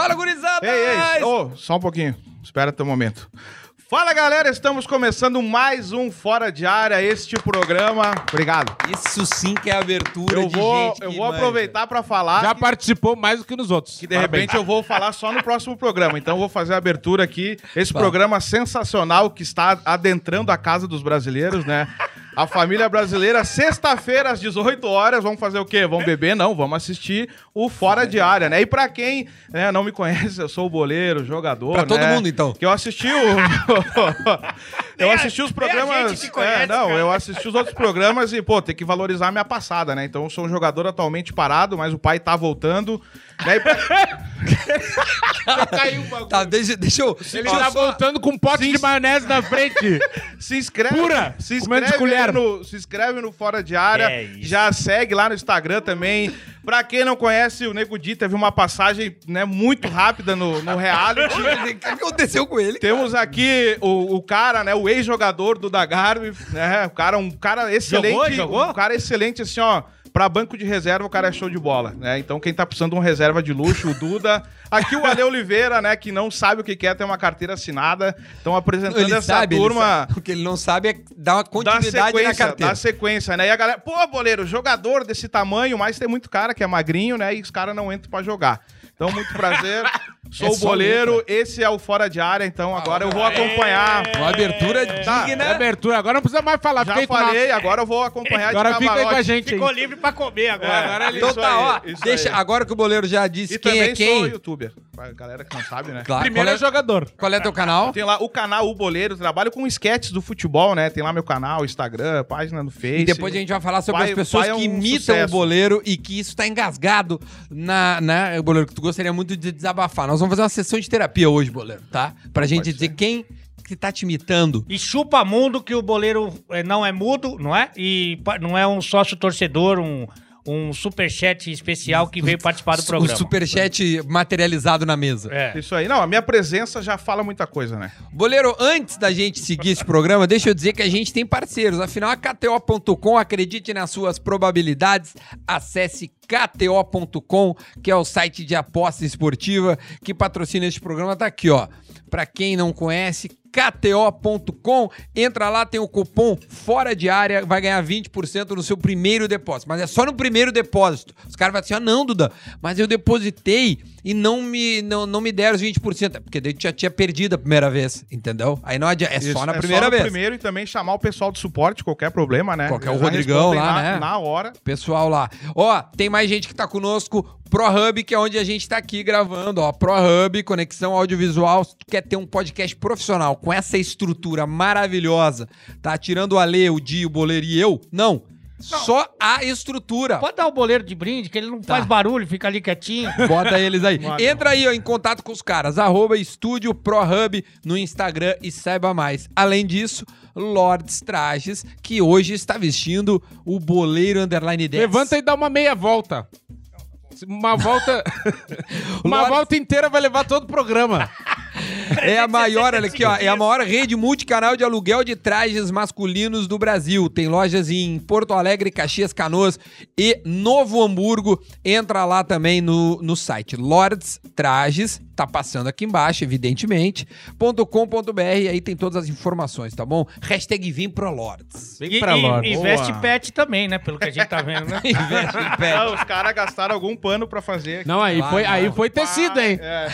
Fala, gurizada! Ei, ei, ô, só um pouquinho. Espera teu momento. Fala, galera, estamos começando mais um Fora de Área, este programa. Obrigado. Isso sim que é abertura Eu de vou, gente eu vou manja. aproveitar para falar Já que, participou mais do que nos outros. que, de repente eu vou falar só no próximo programa. Então eu vou fazer a abertura aqui. Esse programa sensacional que está adentrando a casa dos brasileiros, né? A família brasileira, sexta-feira às 18 horas, vamos fazer o quê? Vamos beber? Não, vamos assistir o Fora de Área, né? E pra quem né, não me conhece, eu sou o boleiro, jogador, Pra todo né? mundo, então. Que eu assisti o... eu assisti os nem a programas... conhece, é, não, cara. eu assisti os outros programas e, pô, tem que valorizar a minha passada, né? Então eu sou um jogador atualmente parado, mas o pai tá voltando. Pra- Caiu o bagulho. Tá, deixa, deixa eu... Ele Ó, tá só- voltando com um pote Sim. de maionese na frente. Se inscreve. Pura, Se inscreve, no, se inscreve no Fora de Área. É já segue lá no Instagram também. Pra quem não conhece, o Nego Di teve uma passagem né, muito rápida no, no reality. O que aconteceu com ele? Temos aqui o, o cara, né? O ex-jogador do Dagarbi, né? O cara, um cara excelente. Jogou? Jogou? Um cara excelente, assim, ó. Pra banco de reserva, o cara é show de bola, né? Então, quem tá precisando de um reserva de luxo, o Duda. Aqui o Ale Oliveira, né? Que não sabe o que quer ter uma carteira assinada. Estão apresentando Ele essa sabe, turma. sabe. O que ele não sabe é dar uma continuidade na carteira. dá sequência, né? E a galera, pô, boleiro, jogador desse tamanho, mas tem muito cara que é magrinho, né? E os caras não entram pra jogar. Então, muito prazer. Sou É o boleiro, esse é o Fora de Área, então agora eu vou acompanhar. Uma abertura Tá, digna. É abertura. Agora não precisa mais falar. Já aí falei, agora eu vou acompanhar Agora de fica aí com a gente aí. Ficou livre pra comer agora. É, Agora ele- Então tá, aí, ó. Deixa, aí. agora que o boleiro já disse E quem é quem. sou youtuber. Pra galera que não sabe, né? Claro, Primeiro é é, jogador. qual é teu canal? Tem lá o canal O Boleiro, trabalho com sketches do futebol, né? Tem lá meu canal, Instagram, página no Face. E depois a gente vai falar sobre Pai- as pessoas é que um imitam sucesso. o boleiro e que isso tá engasgado na, na. O boleiro, que tu gostaria muito de desabafar. Nós vamos fazer uma sessão de terapia hoje, boleiro, tá? Pra gente dizer quem que tá te imitando. E chupa mundo que o boleiro eh, não é mudo, não é? E não é um sócio torcedor, um, um superchat especial que veio participar do programa. O superchat materializado na mesa. É. Isso aí. Não, a minha presença já fala muita coisa, né? Boleiro, antes da gente seguir esse programa, deixa eu dizer que a gente tem parceiros. Afinal, a KTO.com, acredite nas suas probabilidades. Acesse KTO.com, que é o site de aposta esportiva que patrocina este programa. Tá aqui, ó. Pra quem não conhece, KTO.com, entra lá, tem o cupom fora de área, vai ganhar 20% no seu primeiro depósito. Mas é só no primeiro depósito. Os caras vão assim: ah, não, Duda, mas eu depositei e não me, não, não me deram os 20%. É Porque daí já tinha perdido a primeira vez, entendeu? Aí não adianta, é Isso, só na primeira no vez. primeiro e também chamar o pessoal do suporte, qualquer problema, né? Qualquer o Rodrigão lá, na, né? Na hora. Pessoal lá. Ó, tem mais gente que tá conosco. ProHub, que é onde a gente tá aqui gravando, ó. ProHub, conexão audiovisual. Se tu quer ter um podcast profissional com essa estrutura maravilhosa, tá? Tirando o Ale, o Di, o Boleiro e eu, não. Só a estrutura. Pode dar o boleiro de brinde, que ele não Tá. faz barulho, fica ali quietinho. Bota eles aí. Entra aí, ó, em contato com os caras. Arroba Estúdio ProHub no Instagram e saiba mais. Além disso, Lords Trajes, que hoje está vestindo o boleiro underline 10. Levanta e dá uma meia volta. Uma volta. uma volta inteira vai levar todo o programa. É a maior, olha aqui, ó. É a maior rede multicanal de aluguel de trajes masculinos do Brasil. Tem lojas em Porto Alegre, Caxias, Canoas e Novo Hamburgo. Entra lá também no, no site Lords Trajes, tá passando aqui embaixo, evidentemente. .com.br, aí tem todas as informações, tá bom? Hashtag Vim pro Lords. Vem E, pra e, Lorde. e Boa. veste pet também, né? Pelo que a gente tá vendo, né? Investe pet. Ah, os caras gastaram algum pano pra fazer. Não, aí foi, aí foi tecido, hein? É.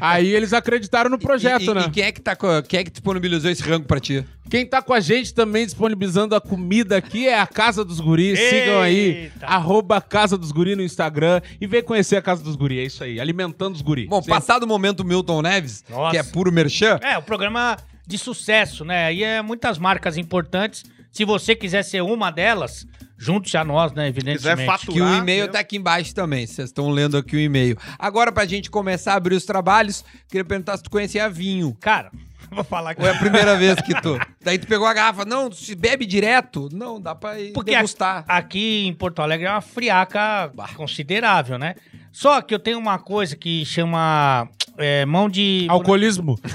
Aí eles acreditaram no projeto, e, e- né? e quem é que tá com, quem é que disponibilizou esse rango pra ti? Quem tá com a gente também disponibilizando a comida aqui é a Casa dos Guris. Sigam aí, arroba Casa dos Guris no Instagram e vem conhecer a Casa dos Guris. É isso aí, alimentando os guris. Bom, Sim. passado o momento Milton Neves, Nossa. que é puro merchan, É, o programa de sucesso, né? Aí é muitas marcas importantes. Se você quiser ser uma delas, junte-se a nós, né? Evidentemente. Quiser faturar. Que o e-mail entendeu? tá aqui embaixo também. Vocês estão lendo aqui o e-mail. Agora, pra gente começar a abrir os trabalhos, queria perguntar se tu conhecia vinho. Cara, vou falar aqui. Ou é a primeira vez que tu. Daí tu pegou a garrafa. Não, se bebe direto. Não, dá pra ir Porque degustar. a- aqui em Porto Alegre é uma friaca considerável, né? Só que eu tenho uma coisa que chama é, mão de. Alcoolismo.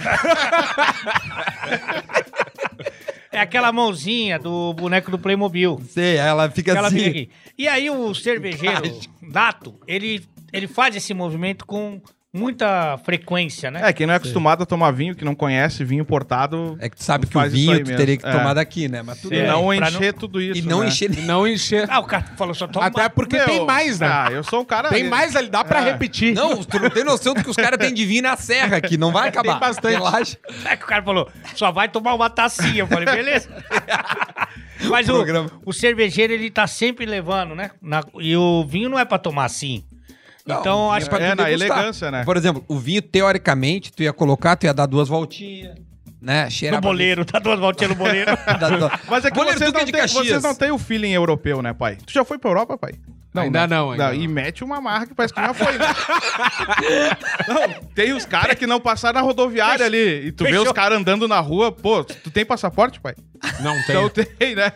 É aquela mãozinha do boneco do Playmobil. Sei, ela fica Aquela assim. fica aqui. E aí o cervejeiro Dato, ele, ele faz esse movimento com muita frequência, né? É, quem não é acostumado a tomar vinho, que não conhece vinho importado, É que tu sabe que o vinho tu mesmo. teria que É. tomar daqui, né? Mas tudo É, não encher tudo isso. E não né? encher. E não encher. Ah, o cara falou só toma. Até porque Meu, tem mais, né? Ah, eu sou um cara. tem mais ali, dá pra É. repetir. Não, tu não tem noção do que os caras têm de vinho na serra aqui. Não vai acabar. bastante. Relaxa. É que o cara falou, só vai tomar uma tacinha. Eu falei, beleza. Mas o, Programa. o cervejeiro, ele tá sempre levando, né? Na- e o vinho não é pra tomar assim. Não, então, acho que é, tu na elegância, né? Por exemplo, o vinho, teoricamente, tu ia colocar, tu ia dar duas voltinhas, né? Cheirar no boleiro, tá duas voltinhas no boleiro. Mas é que Goleiro, vocês, é não Caxias. vocês não têm o feeling europeu, né, pai? Tu já foi pra Europa, pai? Ainda né? não, ainda não. E mete uma marca que parece que já foi, né? não, tem os caras que não passaram na rodoviária ali. E tu vê Fechou. os caras andando na rua. Pô, tu tem passaporte, pai? Não tem. Então tem, né?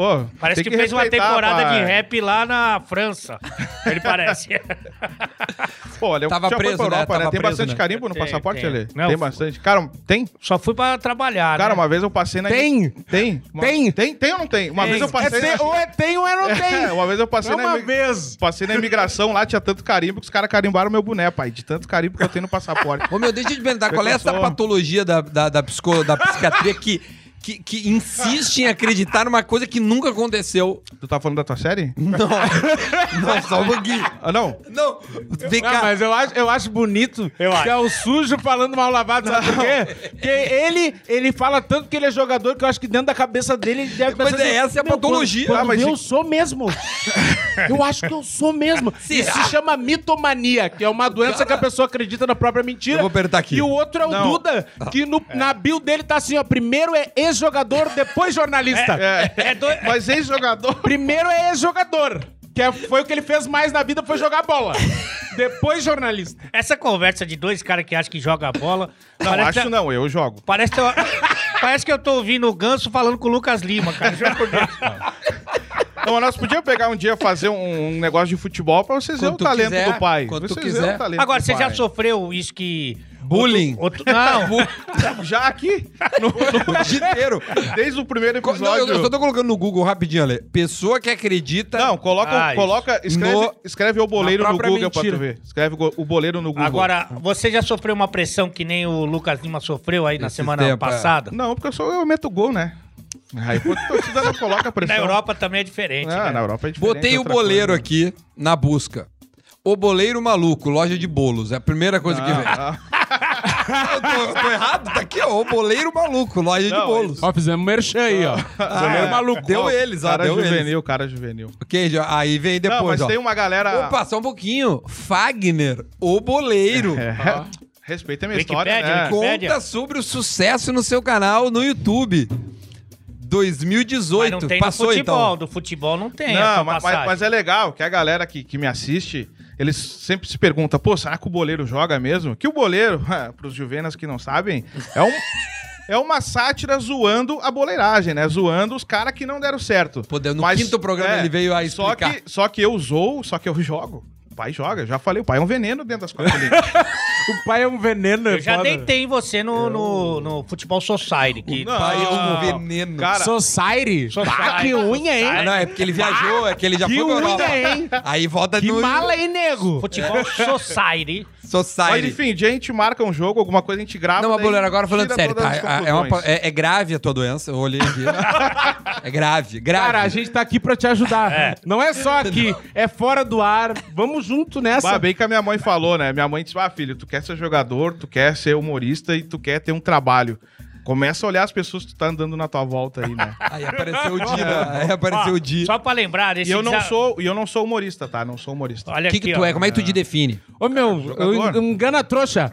Pô, Parece tem que, fez uma temporada pai. de rap lá na França. Ele parece. Pô, olha, Tava já foi preso, pra né? Europa, né? Tava Tem preso, bastante né? carimbo no Tem, passaporte, tem. Não, tem bastante. Cara, tem? Só fui pra trabalhar, Cara, né? uma vez eu passei na... Tem. Tem? Uma- Tem. Tem, tem ou não tem? Uma Tem. vez eu É passei... tem, na- ou é tem ou é não tem. É, uma vez eu passei É na... uma imi- vez. Passei na imigração lá, tinha tanto carimbo que os caras carimbaram meu boné, pai. De tanto carimbo que eu tenho no passaporte. Ô, meu, deixa eu te perguntar, qual é essa patologia da, da, da, psico- da psiquiatria que, que, que insiste em acreditar numa coisa que nunca aconteceu? tu tá falando da tua série? Não. Não, só um pouquinho. Ah, não? Não, vem Não, cá. mas eu acho, eu acho bonito Eu que acho. é o sujo falando mal lavado, sabe por quê? Porque ele, ele fala tanto que ele é jogador que eu acho que dentro da cabeça dele ele deve Mas pensar é essa é a "Meu, patologia." Quando, Ah, quando mas eu e- sou mesmo. Eu acho que eu sou mesmo. Isso se chama mitomania, que é uma doença que a pessoa acredita na própria mentira. Eu vou apertar aqui. E o outro é o Não. Duda, que no- na bio dele tá assim, ó. Primeiro é ex-jogador, depois jornalista. É doido. Mas ex-jogador... Primeiro é ex-jogador. Que é- foi o que ele fez mais na vida, foi jogar bola. Depois jornalista. Essa conversa de dois caras que acham que joga bola. Não, acho não, eu jogo. Parece, que eu- parece que eu tô ouvindo o Ganso falando com o Lucas Lima, cara. Juro por Deus. Mas nós podíamos pegar um dia fazer um, um negócio de futebol pra vocês verem o tu talento quiser, do pai. quando tu vocês verem quiser. o talento Agora, do você já sofreu isso que. Bullying. Outro, não, Já aqui, no- no- dia inteiro. desde o primeiro Co- Não, episódio. eu só tô colocando no Google rapidinho, Ale. Pessoa que acredita. Não, coloca, Ah, isso. coloca escreve, No- escreve o boleiro Na no própria Google pra mentira. tu ver. Escreve go- o boleiro no Google. Agora, você já sofreu uma pressão que nem o Lucas Lima sofreu aí na Esse semana tempo, é. passada? Não, porque eu, sou, eu meto gol, né? Aí pô, a torcida não coloca pressão. Na Europa também é diferente. Ah, né? na Europa é diferente. Botei o outra boleiro coisa. aqui na busca. O boleiro maluco, loja de bolos. É a primeira coisa que vem. Ah, Eu tô, eu tô errado? Tá aqui, ó. O boleiro maluco, loja de Não, bolos. Ó, fizemos merchan aí, ó. ah, Goleiro maluco. Deu ó, eles, ó. cara Deu eles. juvenil, cara juvenil. Ok, aí vem não, depois, mas ó. tem uma galera... Opa, só um pouquinho. Fagner, o boleiro. É, Respeita a minha Wikipédia, história, né? Conta sobre o sucesso no seu canal no YouTube. 2018. Mas não tem Passou do futebol. então. Do futebol não tem essa Não, mas, mas é legal que a galera que, que me assiste, eles sempre se perguntam, pô, será que o boleiro joga mesmo? Que o boleiro, pros juvenas que não sabem, é um... É uma sátira zoando a boleiragem, né? Zoando os caras que não deram certo. Pô, no quinto programa ele veio a Só que, só que eu zoo, só que eu jogo. O pai joga, já falei, o pai é um veneno dentro das quatro linhas. O pai é um veneno, é Eu já foda. deitei em você no, no, no Futebol Society. Que... Não, Pai, é um veneno. Cara, Society? Society. Ah, que unha, hein? Ah, não, é porque ele viajou, é que ele já Que foi pra Europa. unha, hein? Aí volta Que no mala, hein, nego? Futebol Society. Mas Society. enfim, dia a gente marca um jogo, alguma coisa a gente grava. Não, mas Boleiro, agora falando sério, tá? as É, uma é- é grave a tua doença, eu olhei aqui. é grave, grave. Cara, a gente tá aqui pra te ajudar. É. Não é só aqui, é fora do ar. Vamos junto nessa. Bah, bem que a minha mãe falou, né? Minha mãe disse: Ah, filho, tu quer ser jogador, tu quer ser humorista e tu quer ter um trabalho. Começa a olhar as pessoas que tu tá andando na tua volta aí, né? Aí apareceu o Di, né? Aí apareceu Ó, o Di. Só pra lembrar, E esse eu não desa- sou, e eu não sou humorista, tá? Não sou humorista. Olha O que, aqui, que tu ó. é? Como é que tu te define? Ô, meu, Jogador. eu engana trouxa.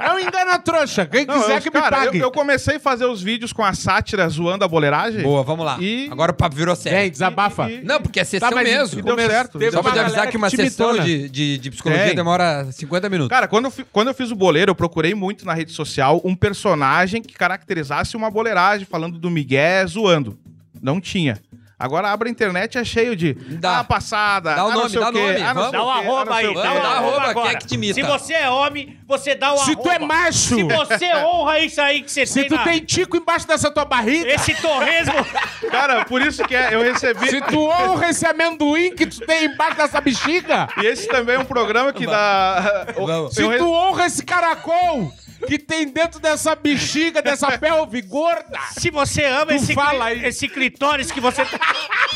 É um engana trouxa. Quem Não, quiser eu, que me cara, eu, pague. eu comecei a fazer os vídeos com a sátira zoando a boleiragem. Boa, vamos lá. E- Agora o papo virou sério. Vem, desabafa. E- Não, porque é sessão Tá, mas mesmo. e deu certo. Só pra te avisar que uma sessão de, de, de psicologia Tem. demora 50 minutos. Cara, quando eu, fi- quando eu fiz o boleiro, eu procurei muito na rede social um personagem que caracterizasse uma boleiragem, falando do Miguel zoando. Não tinha. Agora abre a internet é cheio de Dá. ah, passada, Dá o ah, não nome, sei dá o quê, nome, ah, vamos. sei Dá o arroba aí, dá o arroba arroba, agora. quem é que te imita? Se você é homem, você dá o Se arroba. tu é macho, Se você honra isso aí que você se tem tu na- tem tico embaixo dessa tua barriga, Esse torresmo... Cara, por isso que é, eu recebi... se tu honra esse amendoim que tu tem embaixo dessa bexiga, E esse também é um programa que dá... Vamos. se tu honra esse caracol que tem dentro dessa bexiga, dessa pelve gorda, Se você ama esse, fala aí. esse clitóris que você tá...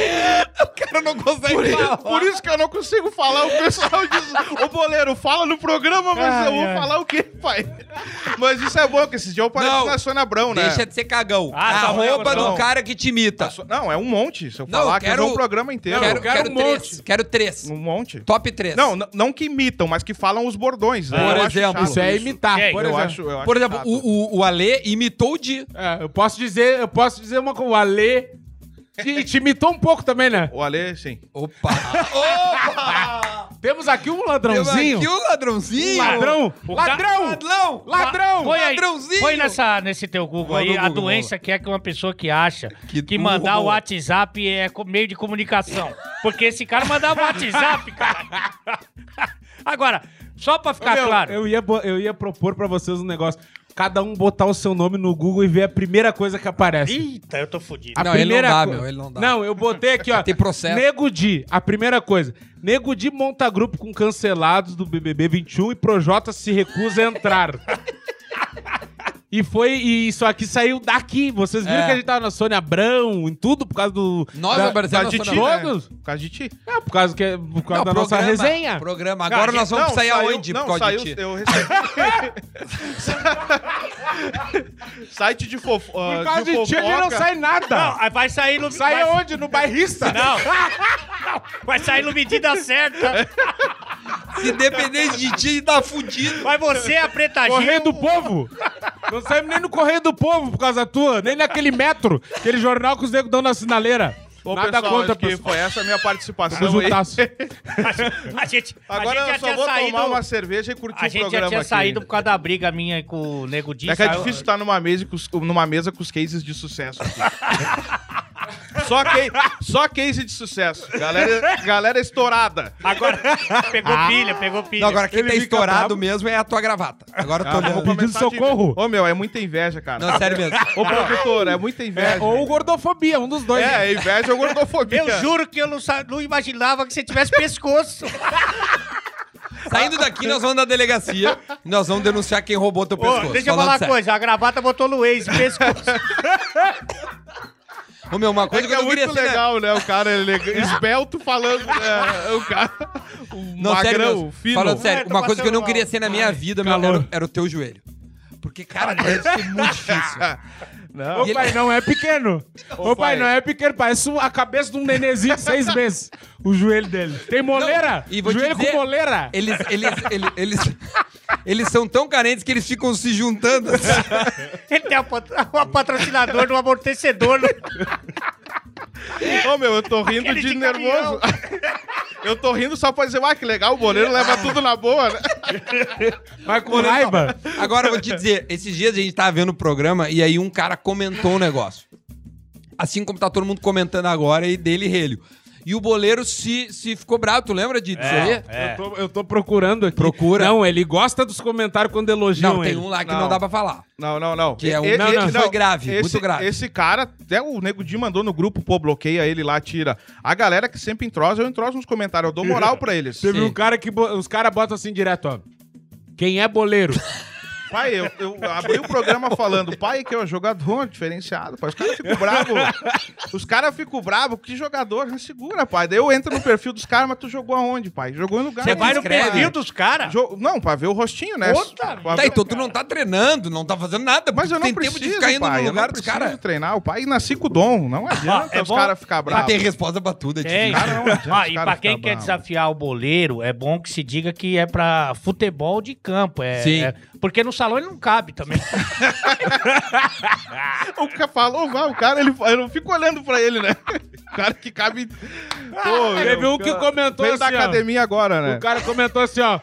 cara não consegue Por, falar. por isso que eu não consigo falar. O pessoal diz: Ô boleiro, fala no programa, mas Ai, eu vou ai. falar o quê, pai? Mas isso é bom, que esse dia eu pareço Não, na Sônia Abrão, né? Deixa de ser cagão. Ah, a não, roupa não. do cara que te imita. Não, é um monte. Se eu Não, falar, eu que é quero- um programa inteiro. Quero, quero quero um três. monte. Quero três. Um monte. Top três. Não, não que imitam, mas que falam os bordões. né? Por Eu exemplo, isso é imitar. Por Eu exemplo. acho, eu acho Por exemplo, o, o, o Ale imitou o Di. É, eu posso dizer, eu posso dizer uma coisa, o Ale te, te imitou um pouco também, né? O Ale, sim. Opa! Opa! Temos aqui um Temos ladrãozinho. aqui o ladrãozinho. Ladrão! O ca- Ladrão! Ladrão! Ladrão! Põe aí, Ladrãozinho. põe nessa, nesse teu Google Manda aí, o a Google, doença que é que uma pessoa que acha Que que, mandar o. WhatsApp é meio de comunicação. Porque esse cara mandava WhatsApp, cara. Agora, só pra ficar Meu, claro. Eu ia, eu ia propor pra vocês um negócio. Cada um botar o seu nome no Google e ver a primeira coisa que aparece. Eita, eu tô fudido. A Não, ele não primeira dá, co- meu, ele não dá. Não, eu botei aqui, ó. Tem processo. Nego Di, a primeira coisa. Nego Di monta grupo com cancelados do BBB 21 e Projota se recusa a entrar. E foi, e isso aqui saiu daqui. Vocês viram É. que a gente tava na Sônia Abrão, em tudo, por causa do. Nós da, Por aparecemos causa de ti, né? Todos? Por causa de ti. É, por causa, que, por causa Não, da nossa programa, resenha. Programa. Agora Ah, nós vamos Não, sair saiu- aonde Não, por causa saiu, de ti? eu recebi. Site de fofo... Por ah, causa de, ti ali não sai nada. Não, vai sair no. sai vai, onde? No bairrista? Não. Não, vai sair no medida certa. Se dependesse de ti, tá fudido. Vai você, a Preta. Correio do Povo? Não saímos nem no Correio do Povo por causa tua, nem naquele metro, aquele jornal que os negros dão na sinaleira. Ô, Nada pessoal, contra, acho que pessoal. foi essa a minha participação aí. A gente, a Agora gente já eu só vou saído. tomar uma cerveja e curtir A o gente já programa tinha aqui. saído por causa da briga minha com o Nego Di. É que é difícil estar numa mesa, com os- numa mesa com os cases de sucesso. aqui. só, que, só case de sucesso. Galera, galera estourada. Agora, pegou pilha, pegou pilha. Não, agora quem Ele tá estourado bravo. mesmo é a tua gravata. Agora eu tô Ah, vou pedindo socorro. Ô, meu, é muita inveja, cara. Não, sério mesmo. Ô, produtor, é muita inveja. É, ou gordofobia, um dos dois. É, inveja ou gordofobia. Eu juro que eu não, não imaginava que você tivesse pescoço. Saindo daqui, nós vamos na delegacia. Nós vamos denunciar quem roubou teu Ô, pescoço. deixa eu falar uma sério. coisa. A gravata botou no Waze, pescoço. Ô, meu, uma É coisa que que, eu é não queria muito ser. né? legal, né? O cara ele é esbelto falando. É, o cara. O Não, sério magrão, fino. Falando É, sério, tô uma coisa que eu não queria mal. ser na minha vida, meu, era, era o teu joelho. Porque, cara, deve ser muito difícil. Não. Ô pai, não é pequeno. Ô pai, pai. não é pequeno. Parece a cabeça de um nenenzinho de seis meses. O joelho dele. Tem moleira? Não, e vou te joelho dizer- com moleira. Eles, eles, eles, eles, eles são tão carentes que eles ficam se juntando. Ele tem um pat- um patrocinador de um amortecedor. Ô, meu, eu tô rindo Aquele de, de nervoso. eu tô rindo só pra dizer, ah, que legal, o boleiro leva tudo na boa, né? Mas com raiva. Agora eu vou te dizer, esses dias a gente tava vendo o programa e aí um cara comentou um negócio. Assim como tá todo mundo comentando agora e dele relho. E o boleiro se, se ficou bravo, tu lembra de- disso aí? É. Eu, tô, eu tô procurando aqui. Procura. Não, ele gosta dos comentários quando elogiam Não, tem um lá que não. Não. dá pra falar. Não, não, não. Que é um- E- não, não, foi grave, esse, muito grave. Esse cara, até o Nego Di mandou no grupo, pô, bloqueia ele lá, tira. A galera que sempre entrosa, eu entroso nos comentários, eu dou moral pra eles. Teve Sim. um cara que. Os caras botam assim direto, ó. Quem é boleiro? Pai, eu, eu abri o programa falando, pai, que é um jogador diferenciado, pai. Os caras ficam bravos. Os caras ficam bravos, que jogador, não segura, pai. Daí eu entro no perfil dos caras, mas tu jogou aonde, pai? Jogou em lugar Você vai no escreve. perfil dos caras? Jo- Não, pra ver o rostinho, né? Puta Tá, ver- então tu não tá treinando, não tá fazendo nada. Mas eu não tem preciso, tempo de ficar indo pai, no eu lugar não dos caras. treinar. O pai nasci com o dom, não adianta é os caras ficar Mas bravos. tem resposta pra tudo, é Tem. difícil. Cara, não adianta Ah, e pra quem quer bravos. desafiar o boleiro, é bom que se diga que é pra futebol de campo. É, Sim. é- porque no salão ele não cabe também. O cara falou, vai, o cara, ele, eu não fico olhando pra ele, né? O cara que cabe. Pô, Teve um que comentou Veio da assim, ó. academia agora, né? O cara comentou assim, ó.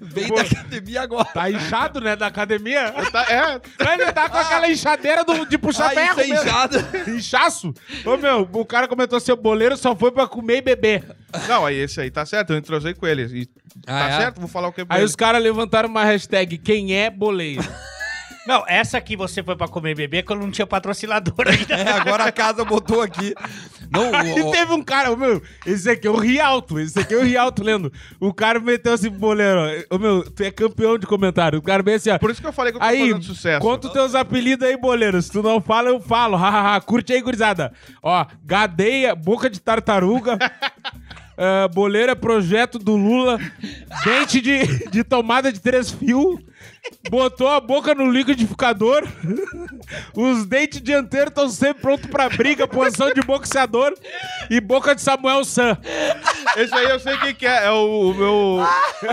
Veio da academia agora. Tá inchado, né, da academia. Tá- é, Ele tá com aquela inchadeira do, de puxar Ah, ferro isso é inchado. Inchaço. Ô, meu, o cara comentou seu boleiro só foi pra comer e beber. não, aí esse aí tá certo, eu entrosei com ele. E Ah, tá é? certo, vou falar o que Aí ele. os caras levantaram uma hashtag, quem é boleiro? Não, essa aqui você foi pra comer beber quando não tinha patrocinador ainda. É, agora a casa botou aqui. Não, Aí o, o, teve um cara, ô, meu, esse aqui é o Rialto, esse aqui é o Rialto lendo. O cara meteu assim, boleiro, ó, ô, meu, tu é campeão de comentário. O cara bem assim, ó. Por isso que eu falei que eu tô Aí, fazendo sucesso. conta os teus apelidos aí, boleiro. Se tu não fala, eu falo. Hahaha. Curte aí, gurizada. Ó, gadeia, boca de tartaruga. ah, boleiro é projeto do Lula. Dente de, de tomada de três fios. Botou a boca no liquidificador. Os dentes dianteiros estão sempre prontos pra briga. Posição de boxeador. E boca de Samuel San. Esse aí eu sei quem que é. É o, o meu.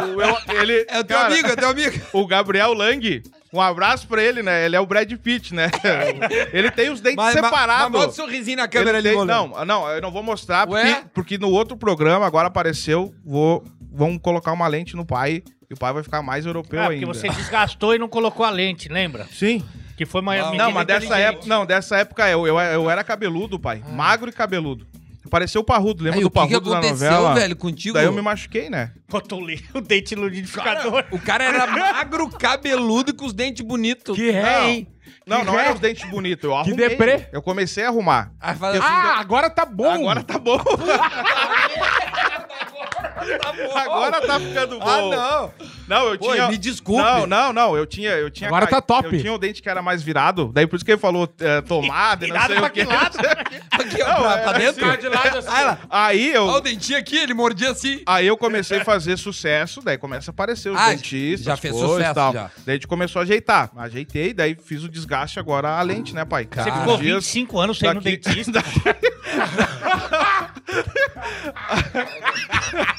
o meu- ele, é o teu cara, amigo, é teu amigo. O Gabriel Lang. Um abraço pra ele, né? Ele é o Brad Pitt, né? Ele tem os dentes Mas, mas, mas separados. bota um sorrisinho na câmera Ele ali, tem- não, não, eu não vou mostrar porque, porque no outro programa agora apareceu, vou vamos colocar uma lente no pai e o pai vai ficar mais europeu Ah, porque ainda. você desgastou e não colocou a lente, lembra? Sim. Que foi uma Não, mas dessa época, não, dessa época eu, eu, eu era cabeludo, pai, magro e cabeludo. Pareceu o Parrudo, lembra Aí, do o que, que Parrudo na aconteceu, novela? velho, contigo? Daí eu me machuquei, né? Botou o li- o dente no liquidificador. O cara era magro, cabeludo e com os dentes bonitos. Que ré, Não. hein? Não, não era os dentes bonitos, eu arrumei. deprê. Eu comecei a arrumar. Fala assim, Ah, agora tá bom. Agora tá bom. Agora tá ficando bom. ah, não. Não, eu Pô, tinha. me desculpe. Não, não, não. Eu tinha. Eu tinha Agora tá top. Eu tinha o dente que era mais virado. Daí por isso que ele falou é, tomada e não Virado sei pra o que lado? Aqui, ó, Não, pra, é pra dentro. assim. de lado assim. Aí, Aí ó o eu. dentinho aqui, ele mordia assim. Aí eu comecei a fazer sucesso, daí começa a aparecer os Ah, dentistas. já fez coisas e sucesso, tal. já. Daí a gente começou a ajeitar. Ajeitei, daí fiz o desgaste agora a lente, né, pai? Você Você Ah, ficou Dias- 25 anos sem daqui- dentista.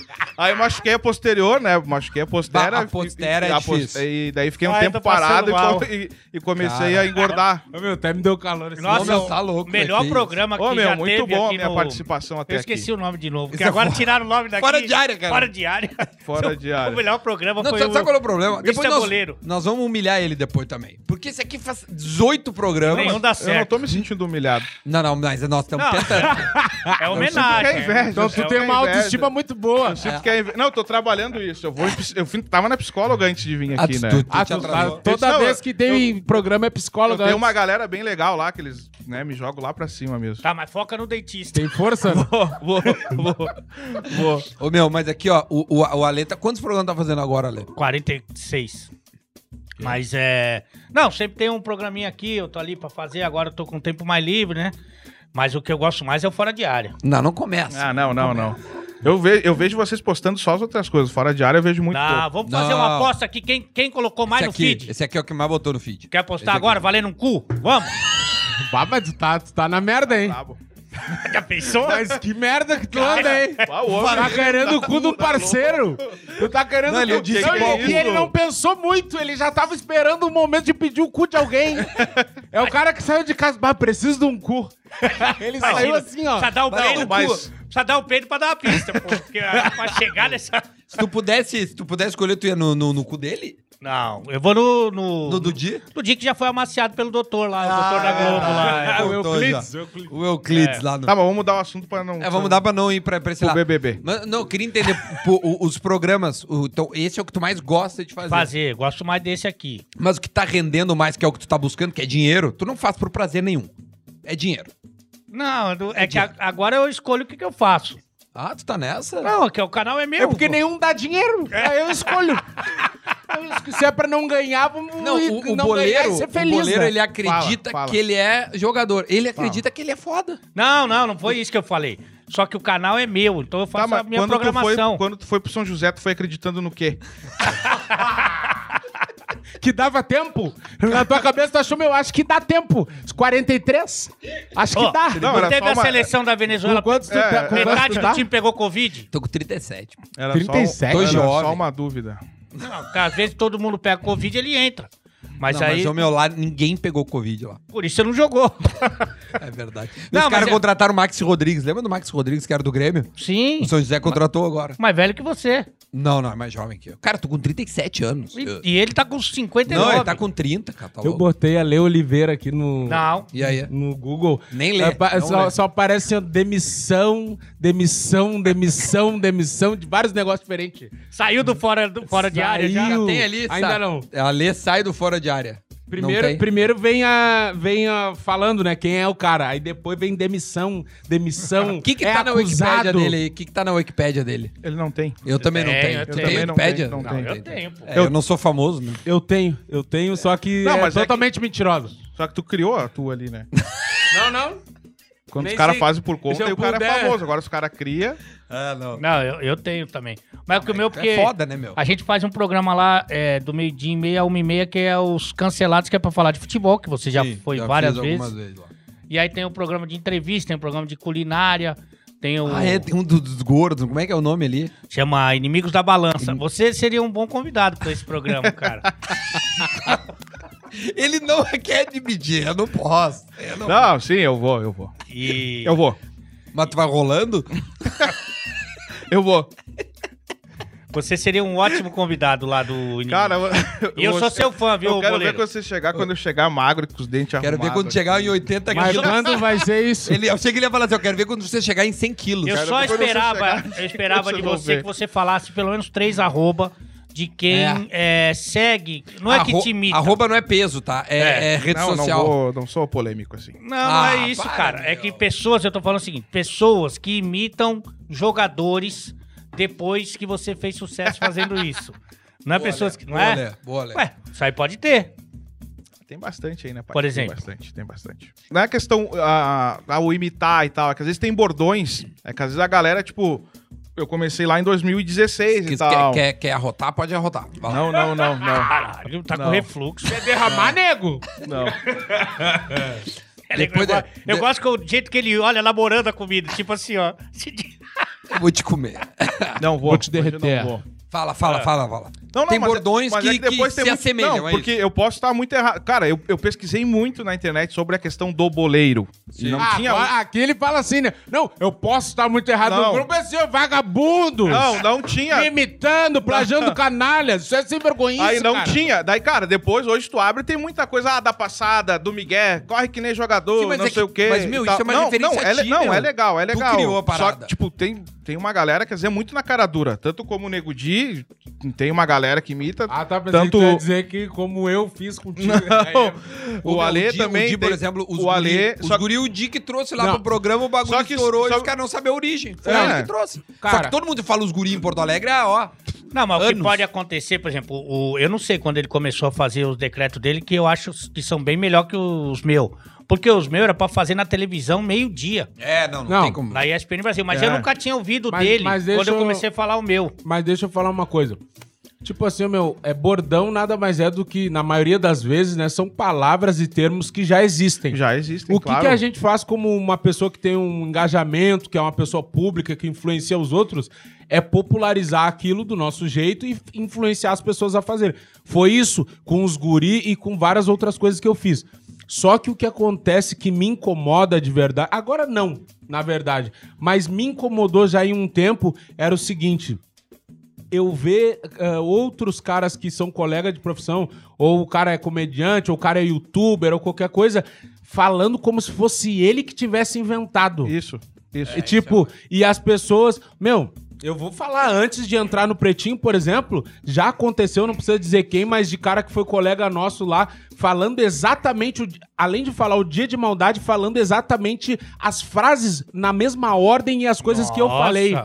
Aí eu machuquei a posterior, né? Machuquei a postera. Bah, a postera e, é a pos- difícil. E daí fiquei um Ai, tempo passando parado e, e- e comecei Cara. a engordar. Ô, meu, até me deu calor esse Nossa, meu, tá louco, melhor velho, que programa que Ô, meu, já muito teve bom a minha no... participação até Eu esqueci aqui. o nome de novo, porque Isso é agora fora- tiraram o nome daqui. fora de área, cara. Fora de área. Fora de área. O melhor programa Não, foi sabe, o... sabe qual é o problema? Depois nós, nós vamos humilhar ele depois também. Porque esse aqui faz 18 programas. Nenhum dá Eu não certo. tô me sentindo humilhado. Não, não, mas nós estamos tentando. É homenagem. É. Então tu tem é uma autoestima muito boa. É Não, eu tô trabalhando isso. Eu vou eu fui- tava na psicóloga antes de vir Ah, aqui, tu- né? tu- Ah, tu, tá- toda Não, vez que tem programa é Eu tenho antes. uma galera bem legal lá que eles, né, me jogam lá pra cima mesmo. Tá, mas foca no dentista. Tem força? Vou, vou, vou, vou. Ô, meu, mas aqui, ó, o, o, o Ale tá... Quantos programas tá fazendo agora, Ale? 46. Mas é. Não, sempre tem um programinha aqui, eu tô ali pra fazer, agora eu tô com tempo mais livre, né? Mas o que eu gosto mais é o fora de área. Não, não começa. Ah, não, não, não. Eu, ve, eu vejo vocês postando só as outras coisas. Fora de área eu vejo muito pouco. vamos fazer Não. uma aposta aqui. Quem, quem colocou mais esse no aqui, feed? Esse aqui é o que mais botou no feed. Quer apostar esse agora, aqui. valendo um cu? Vamos? Bah, mas tu tá, tu tá na merda, hein? Tá. Já pensou? Mas que merda que tu anda, hein? Ah, o homem- Tá querendo o cu do parceiro. Tu tá querendo Não, o ele cu. disse Não, qual e cu? ele não pensou muito, ele já tava esperando o momento de pedir o cu de alguém. É o cara que saiu de casa, bah, preciso de um cu. Ele saiu assim, ó. Precisa dar o Mas- peido, mas- Precisa dar o peido pra dar uma pista, pô. Porque ah, pra chegar nessa. Se tu pudesse, se tu pudesse escolher, tu ia no, no, no cu dele? Não, eu vou no. No, No do dia? no dia que já foi amaciado pelo doutor lá, o doutor da Globo lá. Ah, o Euclides. já. o Euclides. Euclides lá no... Tá, mas vamos mudar o assunto pra não. É, vamos dar pra não ir pra, pra esse pro lado. BBB. Mas, não, eu queria entender pô, o- os programas. o- então, esse é o que tu mais gosta de fazer. Fazer, gosto mais desse aqui. Mas o que tá rendendo mais, que é o que tu tá buscando, que é dinheiro, tu não faz por prazer nenhum. É dinheiro. Não, é que a- agora eu escolho o que, que eu faço. Ah, tu tá nessa? Não, é que o canal é meu. É porque pô. nenhum dá dinheiro. Aí eu escolho. Eu. Se é pra não ganhar, vamos Não, ir- o, o não ganhar boleiro, e ser o feliz, boleiro, né? ele acredita Fala, fala. que ele é jogador. Ele acredita que ele é foda. Não, não, não foi isso que eu falei. Só que o canal é meu, então eu Tá, faço mas a minha quando tu, foi, programação. quando tu foi pro São José, tu foi acreditando no quê? Que dava tempo. Na tua cabeça tu achou, meu, acho que dá tempo. Os 43? Acho que Ó, dá. Não, Não, era teve só a uma- seleção da Venezuela. Com quantos tu É, tá? Com quantos Metade tu do tá? time pegou Covid. Tô com 37. Era 37? Só, Tô era jovem. só uma dúvida. Não, porque às vezes todo mundo pega Covid ele entra. Mas Não, aí, Mas o meu lá, ninguém pegou Covid lá. por isso você não jogou. É verdade. Não, Os mas caras é- contrataram o Max Rodrigues. Lembra do Max Rodrigues, que era do Grêmio? Sim, O São José contratou agora. mais velho que você. Não, não, é mais jovem que eu. Cara, tô com 37 anos. E, Eu- e ele tá com 59. Não, ele tá com 30, cara. Tá Eu botei a Lê Oliveira aqui no, Não. E aí? no Google. Nem lê. É, só, lê. só aparece assim, demissão, demissão, demissão, demissão, de vários negócios diferentes. Saiu do fora, do fora de área já. Saiu. Tem ali, Ainda sa- não. A Lê sai do fora de Não Primeiro, primeiro vem a, vem a falando, né, quem é o cara. Aí depois vem demissão, demissão. O que que é tá na Wikipédia acusado. dele aí? O que que tá na Wikipédia dele? Ele não tem. Eu também não tenho, tenho. eu tenho. tem Wikipédia? tenho, não Não, tenho. eu tenho. É, eu não sou famoso, né? Eu tenho, eu tenho, só que Não, é mas é totalmente mentirosa. Só que tu criou a tua ali, né? Não, não. Quando Nem os caras fazem por conta, aí o cara é puder- famoso. Agora os caras criam. Ah, não. Não, eu, eu tenho também. Mas o meu, porque... É foda, né, meu? A gente faz um programa lá é, do meio-dia e meia a uma e meia, que é os cancelados, que é pra falar de futebol, que você já Sim, foi já várias fiz vezes. algumas vezes lá. E aí tem o programa de entrevista, tem o programa de culinária, tem o. Ah, é, tem um dos gordos. Como é que é o nome ali? Chama Inimigos da Balança. Você seria um bom convidado pra esse programa, cara. Ele não quer dividir, eu não posso. Eu não- Não, sim, eu vou, eu vou. E. Eu vou. Mas tu vai rolando? Eu vou. Você seria um ótimo convidado lá do Inimigos. Cara, E eu vou- sou seu fã, viu, Eu quero goleiro? ver quando você chegar, quando eu chegar magro, com os dentes Quero ver arrumados. quando chegar em 80 Mas quilos. quando vai ser isso? Ele, eu achei que ele ia falar assim, eu quero ver quando você chegar em 100 quilos. Eu Cara, só esperava, chegar- eu esperava de você ver. que você falasse pelo menos três arroba de quem é, segue. Não é que Arro- te imita. Arroba não é peso, tá? É, É. é rede não, social. Não, vou, não sou polêmico assim. Não, Ah, não é isso, para, cara. É meu. que pessoas, eu tô falando o seguinte, pessoas que imitam jogadores depois que você fez sucesso fazendo isso. Não é Boa, pessoas que. Não boa, é? Lé, boa, Lé. Ué, isso aí pode ter. Tem bastante aí, né, pai? Por exemplo? Tem bastante, tem bastante. Não é questão a, a, o imitar e tal, é que às vezes tem bordões, é que às vezes a galera, tipo, eu comecei lá em 2016 Que e quer, tal. quer, quer arrotar, pode arrotar. Vai. Não, não, não, não. Caralho, tá com Não. refluxo. Quer derramar, nego? não. Depois eu, de- eu de- gosto que o jeito que ele olha elaborando a comida, tipo assim, ó. Eu vou te comer. Não vou. Vou te derreter. Não, vou. Fala, fala, fala, fala. Não, não, Tem mas é- bordões é que, que depois se tem muito- assemelham, Não, é porque isso. eu posso estar muito errado. Cara, eu, eu pesquisei muito na internet sobre a questão do boleiro. E não Ah, tinha... um- Aqui ele fala assim, né? Não, eu posso estar muito errado Não. no grupo, é seu vagabundo. Não, não tinha. Imitando, plagiando canalhas. Isso é sem vergonha. Aí não cara. tinha. Daí, cara, depois, hoje tu abre tem muita coisa ah, da passada, do Miguel, corre que nem jogador, Sim, não é sei que- o quê. mas, meu, isso é uma não, referência não, a é, ti, Não, meu. é legal, é Tu legal. criou a Só parada. que, tipo, tem, tem uma galera que às vezes é muito na cara dura. Tanto como o Nego Di, tem uma galera que imita. Ah, tá pensando Tanto- que dizer que como eu fiz contigo. Não, Aí, o meu, Ale Di- também. O Di, por tem- exemplo, os o Ale. guri, os só- guri, o Di que trouxe lá Não. pro programa, o bagulho Só que- estourou só- e os caras não sabem a origem. Foi É. ele que trouxe. Só Cara- que todo mundo fala os guri em Porto Alegre, ah, ó. Não, mas o que Anos. pode acontecer, por exemplo, o, eu não sei quando ele começou a fazer os decretos dele, que eu acho que são bem melhor que os meus. Porque os meus era pra fazer na televisão meio-dia, É, não, não, Não. tem como. na ESPN Brasil. Mas É. eu nunca tinha ouvido Mas- dele mas quando eu eu- comecei a falar o meu. Mas deixa eu falar uma coisa. Tipo assim, meu, é bordão nada mais é do que, na maioria das vezes, né, são palavras e termos que já existem. Já existem, O que, claro. que a gente faz como uma pessoa que tem um engajamento, que é uma pessoa pública, que influencia os outros, é popularizar aquilo do nosso jeito e influenciar as pessoas a fazer. Foi isso com os guri e com várias outras coisas que eu fiz. Só que o que acontece que me incomoda de verdade, agora não, na verdade, mas me incomodou já em um tempo, era o seguinte, eu ver ah, outros caras que são colega de profissão, ou o cara é comediante, ou o cara é youtuber, ou qualquer coisa, falando como se fosse ele que tivesse inventado. Isso, isso. E tipo, e as pessoas. Meu, eu vou falar antes de entrar no Pretinho, por exemplo, já aconteceu, não precisa dizer quem, mas de cara que foi colega nosso lá, falando exatamente, o além de falar o dia de maldade, falando exatamente as frases na mesma ordem e as coisas que eu Nossa. falei.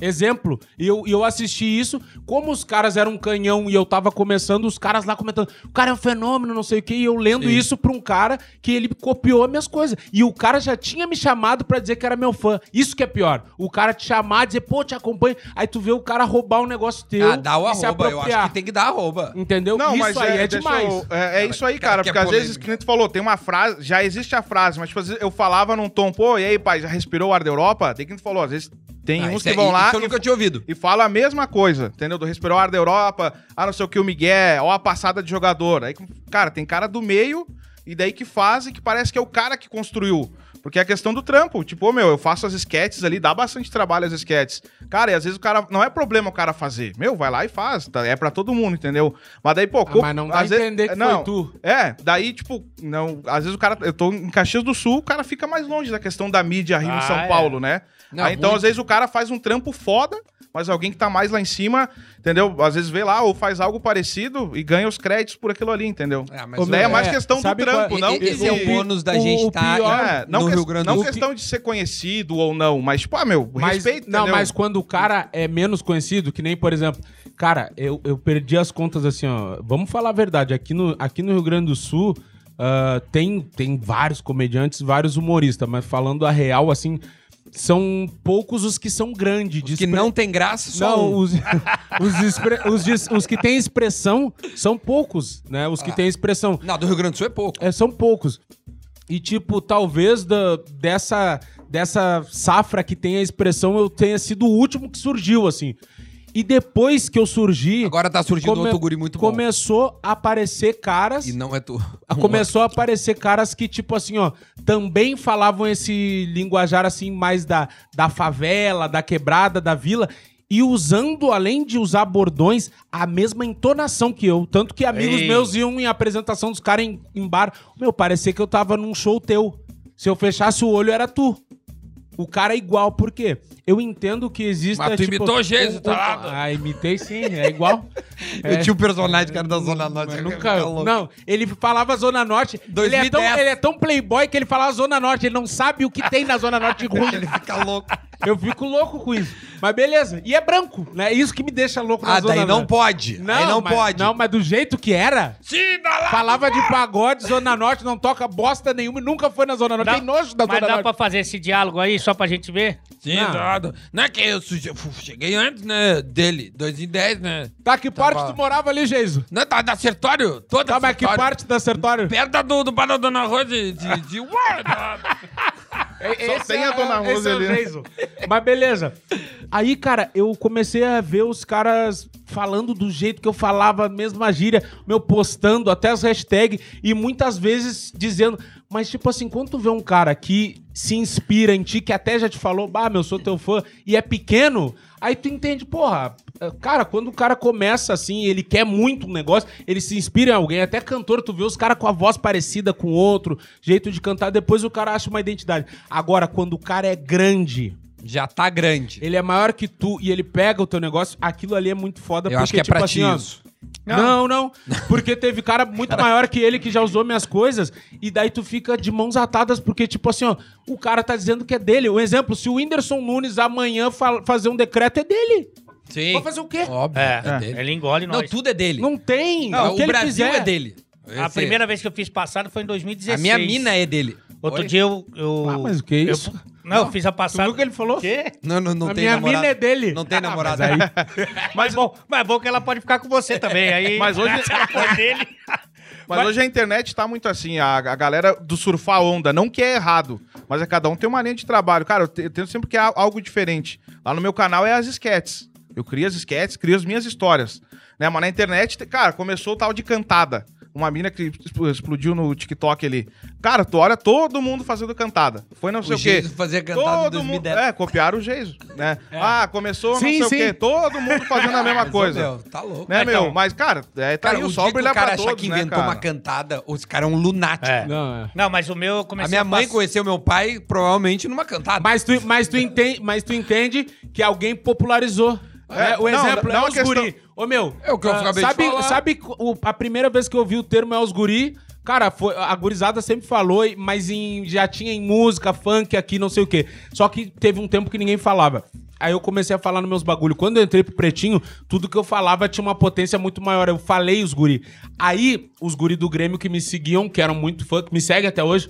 Exemplo, e eu, eu assisti isso, como os caras eram um canhão e eu tava começando, os caras lá comentando, o cara é um fenômeno, não sei o quê, e eu lendo Sim. isso pra um cara que ele copiou as minhas coisas. E o cara já tinha me chamado pra dizer que era meu fã. Isso que é pior. O cara te chamar, dizer, pô, te acompanho. Aí tu vê o cara roubar um negócio teu Ah, dá o arroba, eu acho que tem que dar arroba. Entendeu? Não, isso mas aí é, deixa demais. eu- é, é isso aí, cara, cara. é Porque às vezes, nem tu falou, tem uma frase, já existe a frase, mas tipo, às vezes eu falava num tom, pô, e aí, pai, já respirou o ar da Europa? Tem que tu falou, às vezes Tem Ah, uns que é- vão lá isso eu nunca tinha ouvido. e fala a mesma coisa, entendeu? Do respirou ar da Europa, ah, não sei o que, o Miguel, ó a passada de jogador. Aí, cara, tem cara do meio e daí que faz e que parece que é o cara que construiu. Porque é a questão do trampo. Tipo, ô, meu, eu faço as sketches ali, dá bastante trabalho as sketches. Cara, e às vezes o cara. Não é problema o cara fazer. Meu, vai lá e faz. tá? É pra todo mundo, entendeu? Mas daí, pô. Ah, co- mas não dá às vezes- entender que não, foi tu. É, daí, tipo, não. Às vezes o cara. Eu tô em Caxias do Sul, o cara fica mais longe da questão da mídia Rio Ah, São é. Paulo, né? Não, Aí, então, às vezes, o cara faz um trampo foda, mas alguém que tá mais lá em cima, entendeu? Às vezes vê lá ou faz algo parecido e ganha os créditos por aquilo ali, entendeu? É, mas daí é meu, mais é, questão do trampo, E- não e-. Esse é o bônus da o- gente estar pior- É, não, no que- Rio Grande não do Sul. questão de ser conhecido ou não, mas, tipo, ah, meu, Mas, respeito, não, entendeu? mas quando o cara é menos conhecido, que nem, por exemplo, cara, eu, eu perdi as contas assim, ó. Vamos falar a verdade, aqui no, aqui no Rio Grande do Sul ah, tem, tem vários comediantes, vários humoristas, mas falando a real, assim, são poucos os que são grandes. de Que expre- não tem graça, só Não, um. os, os, expre- os os que têm expressão são poucos, né? Os que têm expressão. Não, do Rio Grande do Sul é pouco. É, são poucos. E, tipo, talvez da- dessa, dessa safra que tem a expressão eu tenha sido o último que surgiu, assim. E depois que eu surgi. Agora tá surgindo come- outro guri muito bom. Começou a aparecer caras. E não é tu. Começou a aparecer caras que, tipo assim, ó, também falavam esse linguajar, assim, mais da, da favela, da quebrada, da vila. E usando, além de usar bordões, a mesma entonação que eu. Tanto que amigos Ei. meus iam em apresentação dos caras em, em bar. Meu, parecia que eu tava num show teu. Se eu fechasse o olho, era tu. O cara é igual, por quê? Eu entendo que existe. Mas tu imitou o Geiso, tá lá. Ah, imitei sim, é igual. É. Eu tinha um personagem que era da Zona Norte. Mas eu nunca. louco. Não, ele falava Zona Norte. Ele é, tão, 2010. ele é tão playboy que ele falava Zona Norte. Ele não sabe o que tem na Zona Norte de ruim. Ele fica louco. Eu fico louco com isso. Mas beleza. E é branco, né? Isso que me deixa louco na Ah, Zona daí não Norte. pode. Não, Aí não mas, pode. Não, mas do jeito que era. Sim, dá lá. Falava de pagode, Zona Norte, não toca bosta nenhuma e nunca foi na Zona Norte. Dá- Tem nojo da Mas Zona dá Norte. pra fazer esse diálogo aí só pra gente ver? Sim, Não. Não é que eu suje- fu- cheguei antes, né? Dele, 2010, né? Tá, que parte tu morava ali, Geiso? Não, tá da Sertório. Toda Tá, mas que Sertório. parte da Sertório? Perto do, do bar da Dona Rosa de... de, de... Ué, da- Esse tem a Dona esse Rosa é ali, né? Mas beleza. Aí, cara, eu comecei a ver os caras falando do jeito que eu falava, a mesma gíria, meu, postando até as hashtags e muitas vezes dizendo. Mas, tipo assim, quando tu vê um cara que se inspira em ti, que até já te falou, bah, meu, sou teu fã, e é pequeno, aí tu entende, porra, cara, quando o cara começa assim, ele quer muito um negócio, ele se inspira em alguém, até cantor, tu vê os caras com a voz parecida com outro, jeito de cantar, depois o cara acha uma identidade. Agora, quando o cara é grande, Já tá grande. ele é maior que tu e ele pega o teu negócio, aquilo ali é muito foda. Eu acho que é pra ti ó, isso. Não, não, Porque teve cara muito maior que ele que já usou minhas coisas. E daí tu fica de mãos atadas, porque, tipo assim, ó, o cara tá dizendo que é dele. Um exemplo, se o Whindersson Nunes amanhã fa- fazer um decreto, é dele. Sim. Vai fazer o quê? Óbvio, É, é dele. ele engole Não, nós. tudo é dele. Não tem. Não, o que o ele Brasil quiser. é dele. A Esse- primeira vez que eu fiz passado foi em 2016. A minha mina é dele. Outro Oi? dia eu... eu Ah, mas o que é eu- isso? Não, eu fiz a Tu passada... viu o que ele falou? Quê? Não, não, não a tem minha namorado. mina é dele. Não tem namorado. Mas aí, Mas bom, mas é bom que ela pode ficar com você também. Aí, Mas hoje- ela dele... Mas, hoje a internet tá muito assim, a, a galera do surfar onda, não que é errado, mas é cada um tem uma linha de trabalho. Cara, eu, te- eu tento sempre que é algo diferente. Lá no meu canal é as sketches. Eu crio as sketches, crio as minhas histórias. Né? Mas na internet, te- cara, começou o tal de cantada. Uma mina que expl- explodiu no TikTok ali. Cara, tu olha todo mundo fazendo cantada. Foi não sei O o, quê. Fazia cantada em Todo mundo. 2010. É, copiaram o Geiso, né? Ah, começou não Sim, sei sim. o quê. Todo mundo fazendo a mesma coisa. meu, tá louco. Né, Então, meu? Mas, cara, é, tá Cara, aí o o sol que o brilha cara pra achar todos, que né, inventou cara? uma cantada, os caras é um lunático. É. não, é. Não, mas o meu eu A minha mãe pass- conheceu meu pai provavelmente numa cantada. Mas tu, mas, tu entende, mas tu entende que alguém popularizou. É, É, o não, exemplo não é é os questão- guri. Ô, meu, É o que eu ah, acabei de sabe, falar. Sabe o- a primeira vez que eu ouvi o termo é os guri? Cara, foi, a gurizada sempre falou, mas em- já tinha em música, funk aqui, não sei o quê. Só que teve um tempo que ninguém falava. Aí eu comecei a falar nos meus bagulho. Quando eu entrei pro Pretinho, tudo que eu falava tinha uma potência muito maior. Eu falei os guri. Aí, os guri do Grêmio que me seguiam, que eram muito fã, que me seguem até hoje,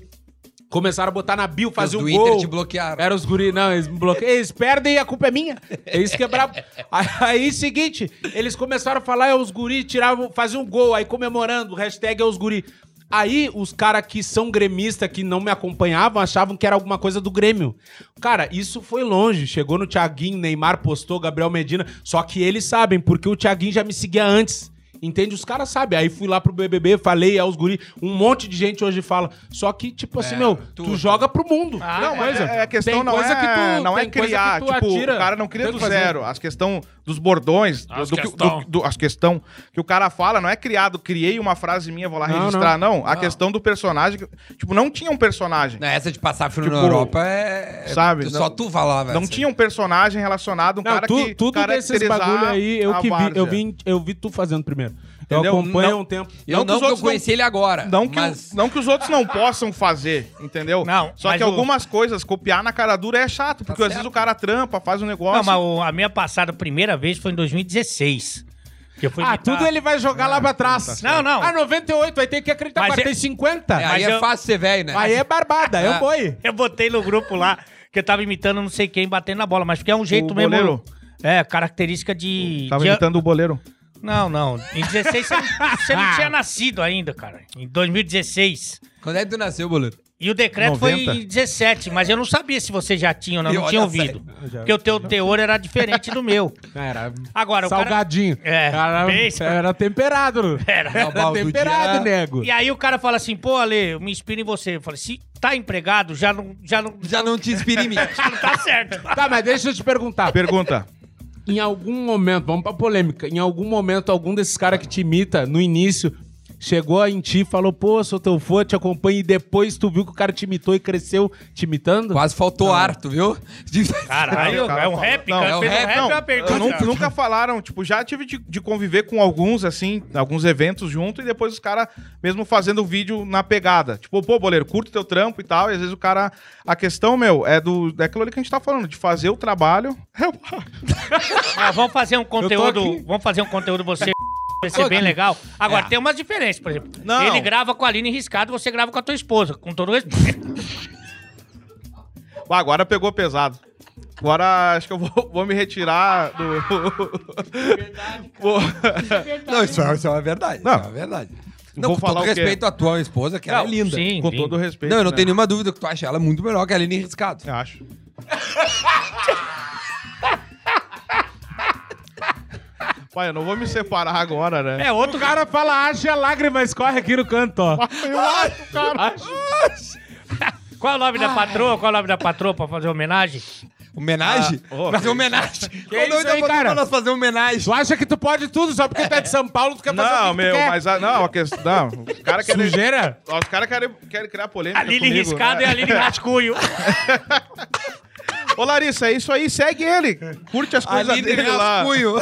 começaram a botar na bio, fazer um do gol. Inter te bloquearam. Era os guri, não, eles me bloqueiam. Eles perdem e a culpa é minha. É isso que é aí, seguinte, eles começaram a falar, é os guri, tiravam, faziam um gol, aí comemorando, hashtag é os guri. Aí os caras que são gremistas, que não me acompanhavam, achavam que era alguma coisa do Grêmio. Cara, isso foi longe. Chegou no Thiaguinho, Neymar postou, Gabriel Medina. Só que eles sabem, porque o Thiaguinho já me seguia antes. Entende? Os caras sabem. Aí fui lá pro BBB, falei aos guri. Um monte de gente hoje fala. Só que, tipo assim, É, meu, tu- tu, joga pro mundo. Ah, não, mas coisa. é, a questão Tem não coisa é, que tu- não é criar, que tu tipo, atira o cara não cria do zero. As questão dos bordões, As do que- questão. do- do- as questão que o cara fala, não é criado, criei uma frase minha, vou lá Não, registrar, não. A Não. questão do personagem, tipo, não tinha um personagem. Essa de passar frio Tipo, na Europa é. sabe, Só não- tu falava. Não tinha um personagem relacionado, um Não, cara tu, que tudo desses bagulho aí, eu a que vi, eu vi, eu vi tu fazendo primeiro. Entendeu? Eu acompanho Não- um tempo. Eu Não que não, os que eu outros não- conheci ele agora. Não que, o- mas... não que os outros não possam fazer, entendeu? Não, Só que o- algumas coisas, copiar na cara dura é chato, porque às vezes o cara trampa, faz um negócio. Não, mas o- a minha passada, a primeira vez, foi em 2016. Que eu fui Ah, imitar- tudo ele vai jogar lá pra trás. Não, não. Ah, 98, vai ter que acreditar. Mas Agora é- tem 50. É, aí mas é eu- fácil ser velho, né? Aí é barbada, é É. o boi. Eu botei no grupo lá que eu tava imitando não sei quem batendo na bola, mas porque é um jeito O mesmo. goleiro? É, característica de. Tava de- imitando o boleiro. Não, não. Em 16 você, não- você não tinha nascido ainda, cara. Em 2016. Quando é que tu nasceu, Boleiro? E o decreto foi 90? em 17, mas eu não sabia se você já tinha ou não, não tinha ouvido. série. Porque o teu teor era diferente do meu. Era Agora, o cara- salgadinho. É, era, era temperado. Era. Era temperado, nego. E aí o cara fala assim, pô, Ale, eu me inspiro em você. Eu falei, se tá empregado, já não, já não, Já não te inspira em mim. não tá certo. Tá, mas deixa eu te perguntar. Pergunta. Em algum momento, vamos pra polêmica, em algum momento, algum desses caras que te imita, no início, chegou em ti e falou, pô, sou teu fã, te acompanho, e depois tu viu que o cara te imitou e cresceu te imitando? Quase faltou ar, tu viu? Caralho, cara é um rap, Não, cara. é um fez rap, um rap, Não, é pergunta. nunca, nunca falaram, tipo, já tive de, de conviver com alguns, assim, alguns eventos junto, e depois os caras, mesmo fazendo vídeo na pegada. Tipo, pô, boleiro, curto teu trampo e tal, e às vezes o cara. A questão, meu, é do. É aquilo ali que a gente tá falando, de fazer o trabalho. Ah, vamos fazer um conteúdo. Vamos fazer um conteúdo você. Vai ser bem legal. Agora, É. tem umas diferenças, por exemplo. Não. Ele grava com a Aline Riscado, você grava com a tua esposa. Com todo respeito. Agora pegou pesado. Agora acho que eu vou, vou me retirar do. Vou- Não, isso é, isso é uma verdade. Não. Isso é uma verdade. Não, Vou com falar todo o quê? respeito à tua esposa, que ela é Não, linda. Sim, com sim. todo respeito. Não, eu não né? tenho nenhuma dúvida que tu acha ela muito melhor que a Aline Riscado. Eu acho. Pai, eu não vou me separar agora, né? É O outro cara fala, acha a lágrima escorre aqui no canto, ó. Eu acho, cara. Qual é o nome da patroa? Qual é o nome da patroa pra fazer homenagem? Homenagem? Ah, ô, fazer homenagem. Qual o nome isso aí, cara? pra nós fazer homenagem? Tu acha que tu pode tudo, só porque tu é de São Paulo, tu quer fazer que Não, meu, quer. mas a, não, a questão. Não, os caras querem. Sujeira? Os caras querem, querem criar polêmica. Aline comigo, Riscado né? e Aline Rascunho. Ô, Larissa, é isso aí, segue ele. Curte as coisas Aline dele lá. Rascunho.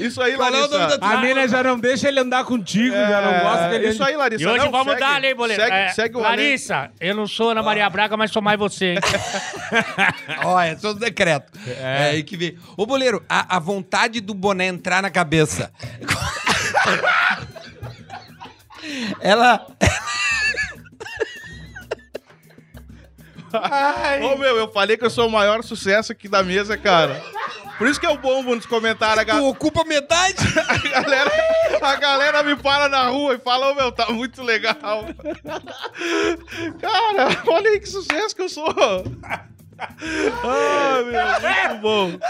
Isso aí, Qual é o Larissa. nome da tua- A mina já não deixa ele andar contigo, já não gosta que ele É, Isso aí, Larissa. E hoje não, vamos segue, dar, hein, boleiro? Segue, É, segue o Ale. Larissa, eu não sou Ana Maria Braga, mas sou mais você. hein? Olha, é só o decreto. É. aí que vem. Ô, Boleiro, a, a vontade do boné entrar na cabeça. Ela. Ô, meu, eu falei que eu sou o maior sucesso aqui da mesa, cara. Por isso que eu bombo nos comentários. Tu ocupa metade? a galera, a galera me para na rua e fala, ô, meu, tá muito legal. Cara, olha aí que sucesso que eu sou. Ah, meu, muito bom.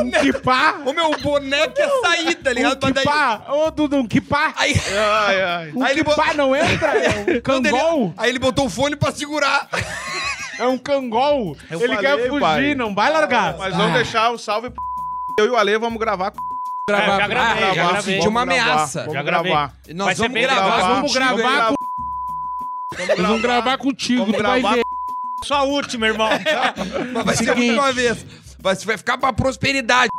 Um kipá. Ô, meu, o boné quer sair, tá Um ligado? Daí- kipá. Ô, Dudu, um kipá. Aí, Ai, ai. Um Aí kipá não entra? É um quando ele- cangol. aí ele botou o fone pra segurar. É um cangol. Eu ele quer falei, fugir, pai. não vai largar. Mas vamos deixar o salve pro eu e o Ale, vamos gravar. É, eu já gravei, Ah, já gravei. senti uma Vamos gravar, ameaça. Vamos Já gravei. gravar. Nós Vai vamos gravar, legal. Nós vamos gravar com... Nós vamos gravar contigo, Vamos tu vai gravar ver. Só a última, irmão. Mas vai ser a Seguinte. última vez. Vai, vai ficar pra prosperidade.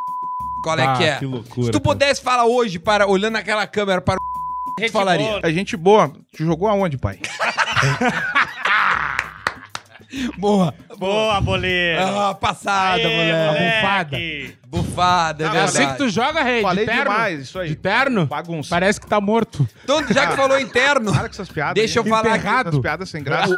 Qual é Ah, que é? que loucura, Se tu cara. pudesse falar hoje, para, olhando aquela câmera para o Gente falaria? boa. É gente boa. Tu jogou aonde, pai? Boa. Boa, boleiro. Ah, passada, Aê, moleque. moleque. Bufada, é Não, É verdade. assim que tu joga, rei? Falei de terno? demais, isso aí. De terno? Bagunça. Parece que tá morto. Então, já que falou interno, Para com essas piadas. deixa eu falar aqui. Enterrado. Essas piadas sem graça.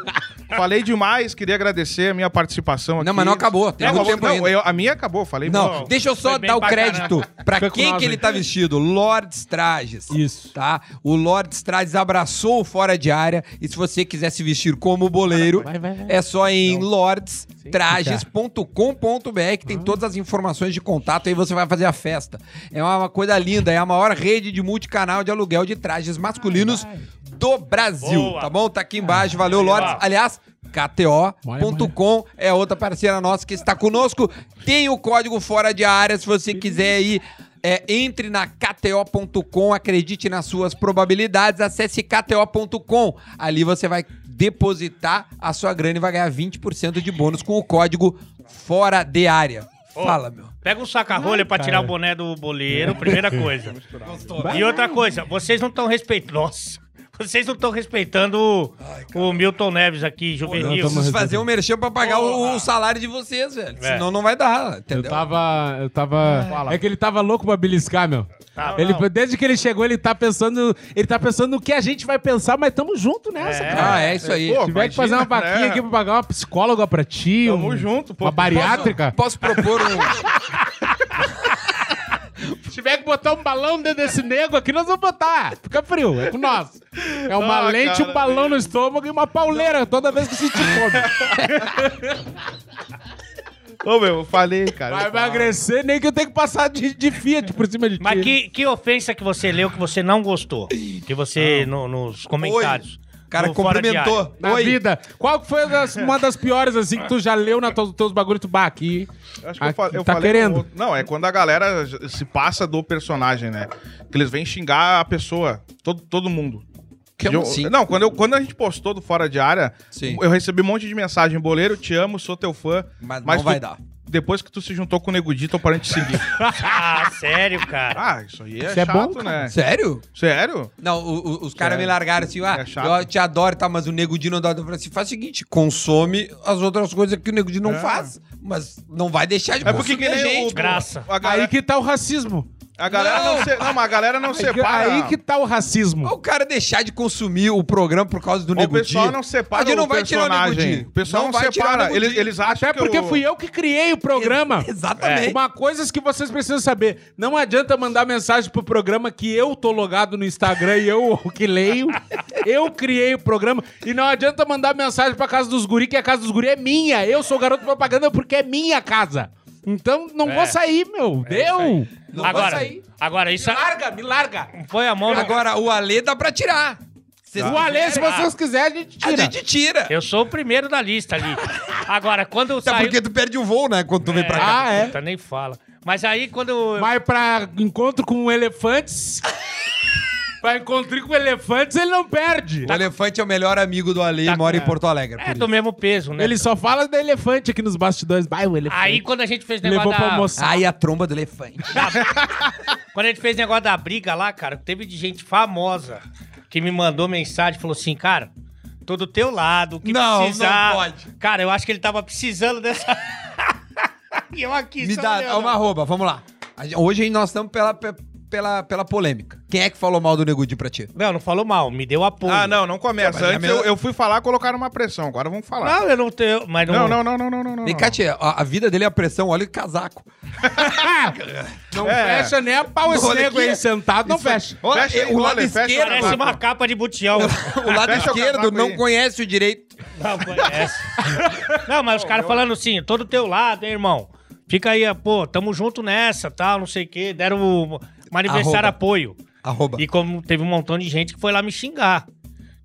falei demais, queria agradecer a minha participação aqui. Não, mas não acabou. Tem muito tempo não, ainda. eu- a minha acabou, falei. Não, muito. deixa eu só Foi bem dar o pra crédito pra com quem nós, que ele hein? tá vestido. Lords Trajes. Isso. Tá? O Lords Trajes abraçou o Fora de Área. E se você quiser se vestir como boleiro, Vai, vai, vai. é só em lordstrajes.com.br que tem todas as informações de contato. Aí você vai fazer a festa. É uma, coisa linda. É a maior rede de multicanal de aluguel de trajes masculinos do Brasil. Boa. Tá bom? Tá aqui embaixo. Valeu, Lords. Aliás, KTO.com é outra parceira nossa que está conosco. Tem o código fora de área se você quiser ir. É, entre na KTO.com, acredite nas suas probabilidades, acesse KTO.com. Ali você vai depositar a sua grana e vai ganhar 20% de bônus com o código fora de área. Fala, meu. Pega um saca-rolha pra tirar o boné do boleiro, primeira coisa. E outra coisa, vocês não estão respeitando. Nossa. Vocês não estão respeitando o, o Milton Neves aqui, juvenil. Preciso fazer um merchan pra pagar o, o salário de vocês, velho. É. Senão não vai dar, Eu entendeu? tava. Eu tava. É que ele tava louco pra beliscar, meu. Tá, ele, não. desde que ele chegou, ele tá pensando. Ele tá pensando no que a gente vai pensar, mas tamo junto nessa, É. cara. Ah, é isso aí. Pô, Se tiver que fazer uma imagina, vaquinha né? aqui pra pagar uma psicóloga pra ti, Tamo um- junto, pô. uma bariátrica. Posso propor um. Se tiver que botar um balão dentro desse nego aqui, nós vamos botar. Fica frio, é com nós. É uma Ah, lente, cara, um balão no estômago e uma pauleira toda vez que sentir fome. Ô, meu, eu falei, cara. Vai emagrecer, nem que eu tenho que passar de, de Fiat por cima de ti. Mas que, que ofensa que você leu que você não gostou? Que você, no- nos comentários. O cara no cumprimentou. Na Oi. vida. Qual que foi das- uma das piores, assim, que tu já leu nos teus, teus bagulhos? Tu, bah, aqui... Acho que eu, fa- eu tá falei. querendo. outro- Não, é quando a galera se passa do personagem, né? Que eles vêm xingar a pessoa. Todo, todo mundo. Eu- assim? Não, quando, eu, quando a gente postou do Fora de Área, Sim. eu recebi um monte de mensagem. Boleiro, te amo, sou teu fã. Mas não tu- vai dar. Depois que tu se juntou com o Nego Di, tô parando de seguir. Ah, sério, cara. ah, isso aí é Isso é chato, bom, né? Sério? Sério? Não, o- o- os caras me largaram assim, ah, É eu te adoro, tá? Mas o Nego Di não dá. Eu falei assim, faz o seguinte, consome as outras coisas que o Nego Di não É. faz. Mas não vai deixar de É porque que nem gente. o- Graça. Aí que tá o racismo. A galera não, Não. se, não, mas a galera não Aí que, separa. aí que tá o racismo. O cara deixar de consumir o programa por causa do o Nego Di. pessoal não separa a gente não o vai tirar o Nego personagem. O pessoal não, vai tirar o separa. Eles, eles acham Até que porque o- fui eu que criei o programa. Exatamente. Uma coisa que vocês precisam saber. Não adianta mandar mensagem pro programa que eu tô logado no Instagram e eu que leio. Eu criei o programa. E não adianta mandar mensagem pra casa dos guri, que a casa dos guri é minha. Eu sou garoto propaganda porque é minha casa. Então não É. vou sair, meu. Deu. Não vou Agora, sair. agora Me isso é- larga, me larga. foi a mão no... Agora, o Alê dá pra tirar. Vocês O Alê, se vocês quiserem, a gente A tira. gente tira. Eu sou o primeiro da lista ali. Agora, quando Até saiu... porque tu perde o voo, né? Quando tu vem pra cá. Ah, é? Puta, nem fala. Mas aí, quando... Vai pra encontro com elefantes. pra encontrar com elefantes, ele não perde. O elefante é o melhor amigo do Tá e mora com- em Porto Alegre. É por do isso. mesmo peso, né? Ele só fala do elefante aqui nos bastidores. Vai, o elefante. Aí, quando a gente fez negócio Levou pra da... almoçar. Ai, a tromba do elefante. Quando a gente fez negócio da briga lá, cara, teve de gente famosa que me mandou mensagem, falou assim, cara, tô do teu lado, o que Não, precisar. não pode. Cara, eu acho que ele tava precisando dessa... e eu aqui, Me só dá olhando. uma arroba, vamos lá. A gente- Hoje nós estamos pela, pe- pela, pela polêmica. Quem é que falou mal do Nego Di pra ti? Não, não falou mal, me deu apoio. Ah, não, não começa. É Antes melhor- eu, eu fui falar, colocaram uma pressão. Agora vamos falar. Não, eu não tenho... Mas não... Não, não, não, não, não, não. não. Vem cá, tia, a, a vida dele é a pressão, olha o casaco. Não É. fecha nem a pau esse nego aí sentado, não é- fecha. Olha, Fecha aí, o lado olha, fecha esquerdo, o Parece uma capa de butião. o lado Fecha esquerdo não aí. conhece o direito. Não conhece. não, mas os caras falando assim, tô do teu lado, hein, irmão. Fica aí, pô, tamo junto nessa, tal, não sei o quê. Deram Arroba. apoio. Arroba. E como teve um montão de gente que foi lá me xingar.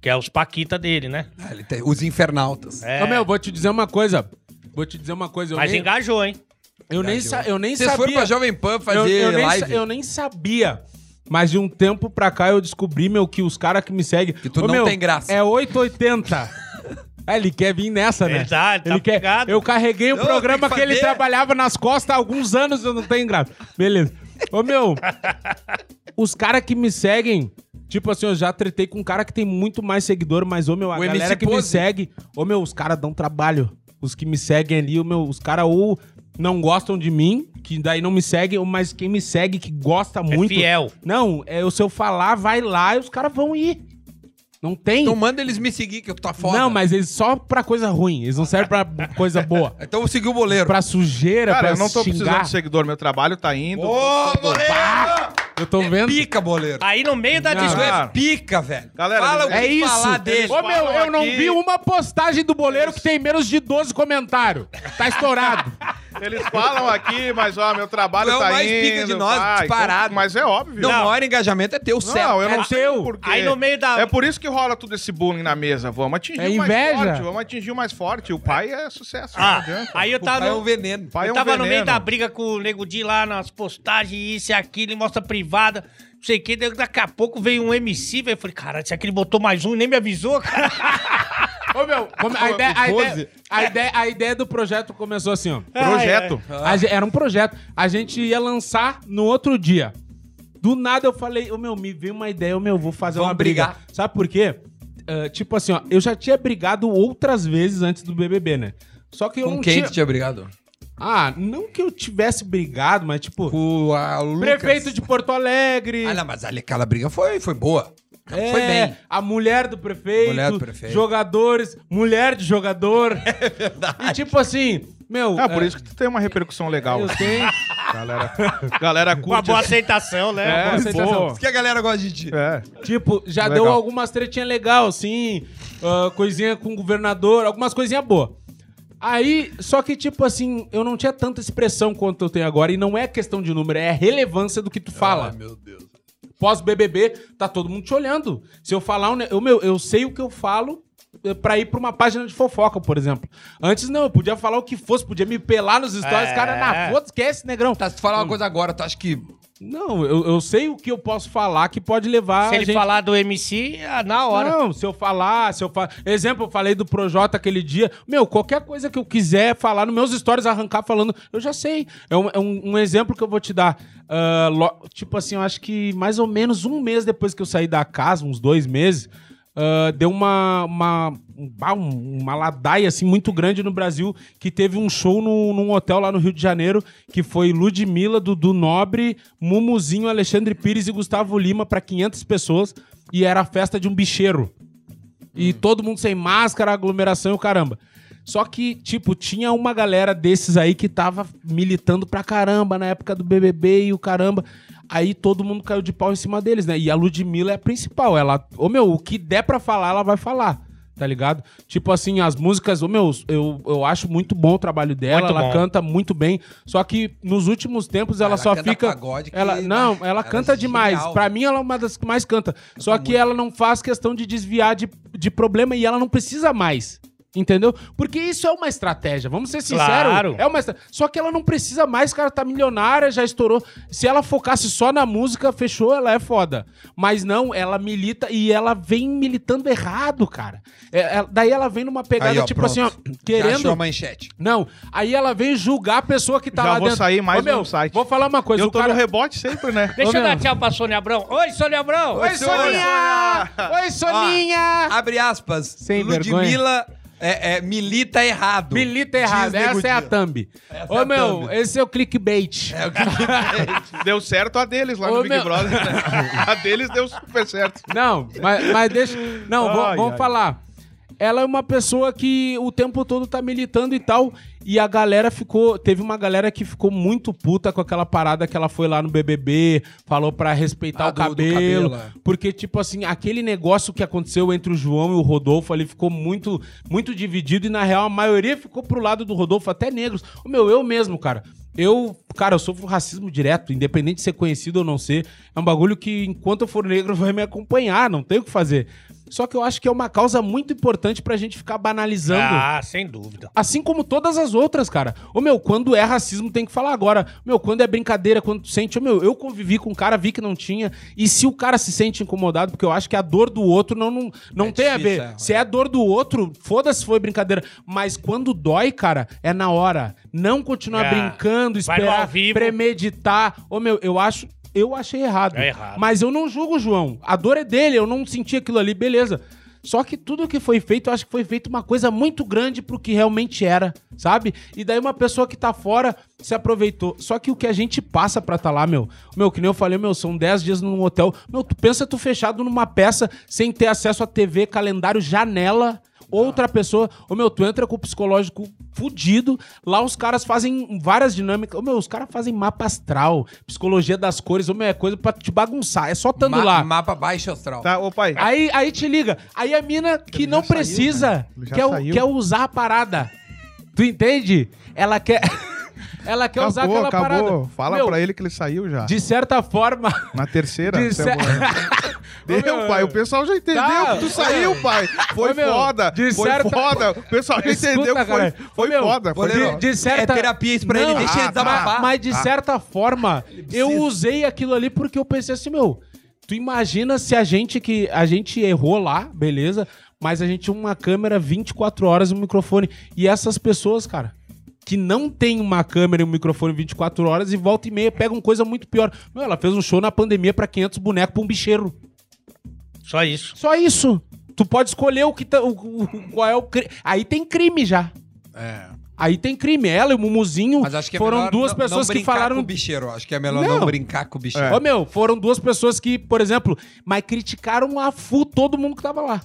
Que é os paquita dele, né? Ah, ele tem- os infernautas. É, Ô, meu, vou te dizer uma coisa. Vou te dizer uma coisa. Eu mas nem, engajou, hein? eu nem, sa- eu nem Vocês foram sabia. pra Jovem Pan fazer eu, eu nem, sa- live. eu nem sabia. Mas de um tempo pra cá eu descobri, meu, que os caras que me seguem. Que tu Ô, não meu, tem graça. É 880. Ah, ele quer vir nessa, né? Ele tá- ele tá quer. pegado. Eu carreguei o Não, programa que, que ele fazer. trabalhava nas costas há alguns anos, eu não tenho graça. Beleza. Ô, meu, os caras que me seguem, tipo assim, eu já tretei com um cara que tem muito mais seguidor, mas, ô, meu, a O galera MC que me Pose. segue, ô, meu, os caras dão trabalho. Os que me seguem ali, ô, meu, os caras ou não gostam de mim, que daí não me seguem, ou mas quem me segue que gosta muito. É fiel. Não, é o se eu falar, vai lá e os caras vão ir. Não tem. Então manda eles me seguir, que eu tô foda. Não, mas eles só pra coisa ruim. Eles não servem pra coisa boa. Então eu vou seguir o boleiro. Pra sujeira, Cara, pra eu não tô precisando xingar. de seguidor, meu trabalho tá indo. Ô, boleiro! Eu tô vendo. Pica, boleiro. Aí no meio da Não. Discussão. é pica, velho. Galera, Fala o que É isso. falar dele. Ô, meu, eu não aqui- vi uma postagem do boleiro que tem menos de 12 comentários. Tá estourado. Eles falam aqui, mas ó, meu trabalho Tu é o tá mais indo. pica de nós, vai, disparado. então- mas é óbvio. Não, Não. o maior engajamento é teu, Não, céu. eu É não sei teu. por quê. Aí no meio da- É por isso que rola todo esse bullying na mesa. Vamos atingir É o mais inveja. forte. Vamos atingir o mais forte. O pai é sucesso. não Ah, aí eu O pai tava. é um veneno. O pai é eu um tava no veneno. meio da briga com o Nego Di lá nas postagens, isso e aquilo, e mostra privada, não sei o que. daí Daqui a pouco veio um MC, velho. Eu falei, cara, será que ele botou mais um e nem me avisou, cara? Ô, meu, como- a, ideia, a, ideia, a, ideia, a ideia do projeto começou assim, ó. Projeto. A ge- era um projeto. A gente ia lançar no outro dia. Do nada eu falei, ô meu, me veio uma ideia, ô meu, vou fazer Vamos uma briga. brigar. Sabe por quê? Ah, tipo assim, ó, eu já tinha brigado outras vezes antes do BBB, né? Só que eu Com não quem tinha... tu tinha brigado? Ah, não que eu tivesse brigado, mas tipo... Com a Lucas. Prefeito de Porto Alegre. Ah, não, mas ali aquela briga foi, foi boa. É, Foi bem. A mulher do prefeito, Mulher do prefeito. jogadores, mulher de jogador. É verdade. E tipo assim, meu. Ah, por é, isso que tu tem uma repercussão legal. Eu tenho. Galera, galera curte. boa esse- aceitação, né? É, boa aceitação. pô. que a galera gosta de ti. É. Tipo, já Legal. deu algumas tretinhas legal, assim. ah, coisinha com o governador, algumas coisinhas boas. Aí, só que, tipo assim, eu não tinha tanta expressão quanto eu tenho agora. E não é questão de número, é a relevância do que tu fala. meu Deus. Pós-BBB, tá todo mundo te olhando. Se eu falar, um eu, meu, eu sei o que eu falo eh, pra ir pra uma página de fofoca, por exemplo. Antes não, eu podia falar o que fosse, podia me pelar nos stories, É. cara, na foda, esquece, negrão. Tá, se tu falar uma coisa agora, tu acha que. Não, eu, eu sei o que eu posso falar que pode levar Se a ele gente... falar do MC, ah, na hora. Não, se eu falar, se eu falar. Exemplo, eu falei do Projota aquele dia. Meu, qualquer coisa que eu quiser falar nos meus stories, arrancar falando, eu já sei. É um, é um- um exemplo que eu vou te dar. Ah, lo- tipo assim, eu acho que mais ou menos um mês depois que eu saí da casa, uns dois meses, ah, deu uma, uma, um- um- uma ladaia assim, muito grande no Brasil, que teve um show no, num hotel lá no Rio de Janeiro, que foi Ludmilla, Dudu Nobre, Mumuzinho, Alexandre Pires e Gustavo Lima para 500 pessoas. E era a festa de um bicheiro. E todo mundo sem máscara, aglomeração e o caramba. Só que, tipo, tinha uma galera desses aí que tava militando pra caramba na época do BBB e o caramba. Aí todo mundo caiu de pau em cima deles, né? E a Ludmilla é a principal. Ela, ô meu, o que der pra falar, ela vai falar. Tá ligado? Tipo assim, as músicas, ô meu, eu, eu acho muito bom o trabalho dela, Muito ela bom. canta muito bem. Só que nos últimos tempos ela, Ela só canta fica. pagode que- ela, não, ela ela canta é demais. genial. Pra mim, ela é uma das que mais canta. Só que ela não faz questão de desviar de, de problema e ela não precisa mais. Entendeu? Porque isso é uma estratégia, vamos ser sinceros. Claro. É uma Só que ela não precisa mais, cara, tá milionária, já estourou. Se ela focasse só na música, fechou, ela é foda. Mas não, ela milita e ela vem militando errado, cara. É, é- daí ela vem numa pegada, Aí, ó, tipo pronto. assim, ó, Já achou querendo. a manchete. Não, aí ela vem julgar a pessoa que tá Já lá vou dentro. sair mais Ô, meu, no site. Vou falar uma coisa. Eu o tô cara... no rebote sempre, né? Deixa Ô, eu dar tchau pra Sônia Abrão. Oi, Sônia Abrão! Oi, Soninha! Oi, Soninha! Abre aspas. Sem Ludmilla é, é, milita errado. Milita errado, Diz Nego essa é a thumb. Essa Ô, é a meu, thumb. esse é o clickbait. É o que Deu certo a deles lá Ô, no Big meu- Brother. né? A deles deu super certo. Não, mas, mas deixa. Não, vamos- Ai, vamos ai. falar. Ela é uma pessoa que o tempo todo tá militando e tal. E a galera ficou. Teve uma galera que ficou muito puta com aquela parada que ela foi lá no BBB, falou pra respeitar Ah, o do- do cabelo. cabelo, é. Porque, tipo assim, aquele negócio que aconteceu entre o João e o Rodolfo ali ficou muito, muito dividido. E na real, a maioria ficou pro lado do Rodolfo, até negros. O meu, eu mesmo, cara. Eu, cara, eu sofro racismo direto, independente de ser conhecido ou não ser. É um bagulho que, enquanto eu for negro, vai me acompanhar, não tem o que fazer. Só que eu acho que é uma causa muito importante pra gente ficar banalizando. Ah, sem dúvida. Assim como todas as outras, cara. Ô, meu, quando é racismo tem que falar agora. Meu, quando é brincadeira, quando tu sente... Ô, meu, eu convivi com um cara, vi que não tinha. E se o cara se sente incomodado, porque eu acho que a dor do outro não, não, não É tem a difícil, ver. é. Se é a dor do outro, foda-se se foi brincadeira. Mas quando dói, cara, é na hora. Não continuar É. brincando, esperar, premeditar. Ô, meu, eu acho... Eu achei errado. É errado. Mas eu não julgo o João. A dor é dele, eu não senti aquilo ali, beleza. Só que tudo que foi feito, eu acho que foi feito uma coisa muito grande pro que realmente era, sabe? E daí uma pessoa que tá fora se aproveitou. Só que o que a gente passa pra tá lá, meu, meu, que nem eu falei, meu, são 10 dias num hotel. Meu, tu pensa tu fechado numa peça sem ter acesso a TV, calendário, janela. Outra pessoa, ô meu, tu entra com o psicológico fudido. Lá os caras fazem várias dinâmicas. Ô meu, os caras fazem mapa astral, psicologia das cores. Ô meu, é coisa pra te bagunçar. É só tando Ma- lá. Mapa baixo astral. Tá, ô pai. Aí, aí te liga. Aí a mina que Ele não já saiu, precisa né? Ele já quer, saiu. quer usar a parada. Tu entende? Ela quer. Ela quer usar Acabou, aquela acabou. parada. Fala Meu, pra ele que ele saiu já. De certa forma. Na terceira. de cer- Deu, Ô, meu, pai. O pessoal já entendeu Tá, que tu saiu, pai. Foi meu, foda. de Foi certa- foda. O pessoal já Escuta, entendeu que foi, cara. foi meu, foda. Foi foda. de certa... É terapia isso pra ele, deixa ele ah, desabafar. tá. Mas de certa forma, eu usei aquilo ali porque eu pensei assim, meu, tu imagina se a gente que a gente errou lá, beleza? Mas a gente tinha uma câmera 24 horas e um microfone. E essas pessoas, cara, que não tem uma câmera e um microfone 24 horas e volta e meia pegam coisa muito pior. Meu, ela fez um show na pandemia pra 500 bonecos pra um bicheiro. Só isso. Só isso. Tu pode escolher o que tá, o, o- qual é o cri- Aí tem crime já. É. Aí tem crime. Ela e o Mumuzinho Mas acho que é foram duas não- pessoas não que brincar falaram com o bicheiro. Acho que é melhor Não. não, brincar com o bicheiro. É. Ô, meu, foram duas pessoas que, por exemplo, mas criticaram a full todo mundo que tava lá.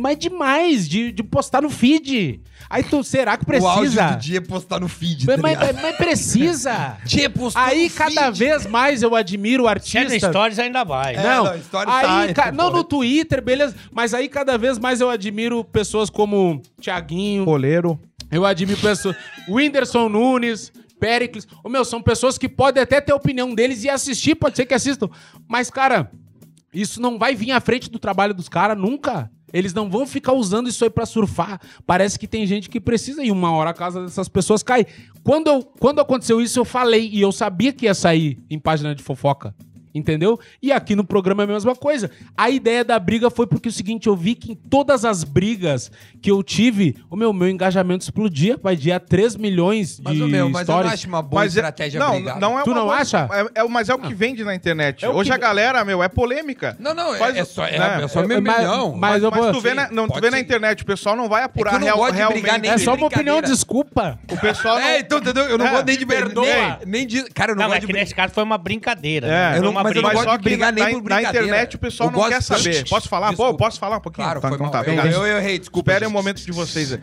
Mas demais, de, de postar no feed. Aí tu, será que O áudio precisa? do dia é postar no feed, Mas, tá mas, ligado? mas precisa. Dia postou Aí no cada feed. vez mais eu admiro o Se é artista. Stories ainda vai. É, Não, não, stories aí, tá, ca- é, não no Twitter, beleza. Mas aí cada vez mais eu admiro pessoas como Thiaguinho, Goleiro. Eu admiro pessoas. Whindersson Nunes, Pericles. Ô, meu, são pessoas que podem até ter a opinião deles e assistir, pode ser que assistam. Mas, cara, isso não vai vir à frente do trabalho dos caras nunca. Eles não vão ficar usando isso aí pra surfar. Parece que tem gente que precisa e uma hora a casa dessas pessoas cai. Quando, eu, quando aconteceu isso, eu falei e eu sabia que ia sair em página de fofoca. Entendeu? E aqui no programa é a mesma coisa. A ideia da briga foi porque é o seguinte, eu vi que em todas as brigas que eu tive, o meu, meu engajamento explodia, vai de a 3 milhões de Mas, meu, mas eu stories. não acho uma boa Mas é- estratégia não, brigar. não é Tu uma não boa- acha? É, é- mas é o que vende na internet. É Hoje que- a galera, meu, é polêmica. Não, não, é, Faz- é só, é, né? é só É, meio mas- milhão. mas Mas, eu mas vou- tu vê, na, não, tu vê na internet, o pessoal não vai apurar É eu não real- realmente. É só uma opinião, desculpa. O pessoal não... É, então, entendeu? Eu não É, gosto nem de perdoa. Nem, nem de. Cara, eu não, Não, gosto que de nesse caso foi uma brincadeira. É, né? eu não- mas eu não gosto só de que brigar na, nem por na brincadeira. internet o pessoal não quer saber. Posso falar? Pô, posso falar um pouquinho? Claro, Tá, foi então mal. tá, eu, errei, desculpa. Esperem o momento de vocês. aí.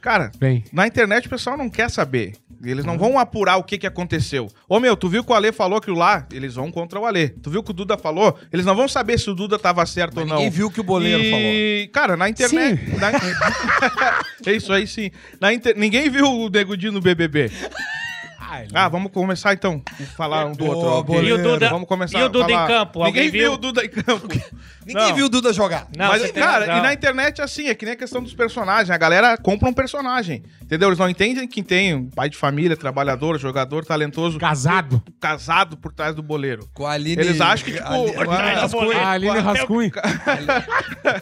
Cara, Vem. na internet o pessoal não quer saber. Eles não vão apurar o que, que aconteceu. Ô meu, tu viu que o Ale falou aquilo lá? Eles vão contra o Ale. Tu viu que o Duda falou? Eles não vão saber se o Duda tava certo Mas ou não. ninguém viu o que o boleiro e... Cara, na internet. na- é isso aí sim. Na inter- Ninguém viu o Negudinho no BBB. Ah, vamos começar então. Vamos falar um do outro. E o Duda- Vamos começar e o Duda em campo? Ninguém viu viu? o Duda em campo. Ninguém Não. viu o Duda jogar. Não, Mas, cara, razão. e na internet, assim, é que nem a questão dos personagens. A galera compra um personagem. Entendeu? Eles não entendem que tem um pai de família, trabalhador, jogador, talentoso, Casado. casado por trás do boleiro. Com a Aline. Eles acham que, tipo, Ali- ah, as coisas- A Aline Rascunho.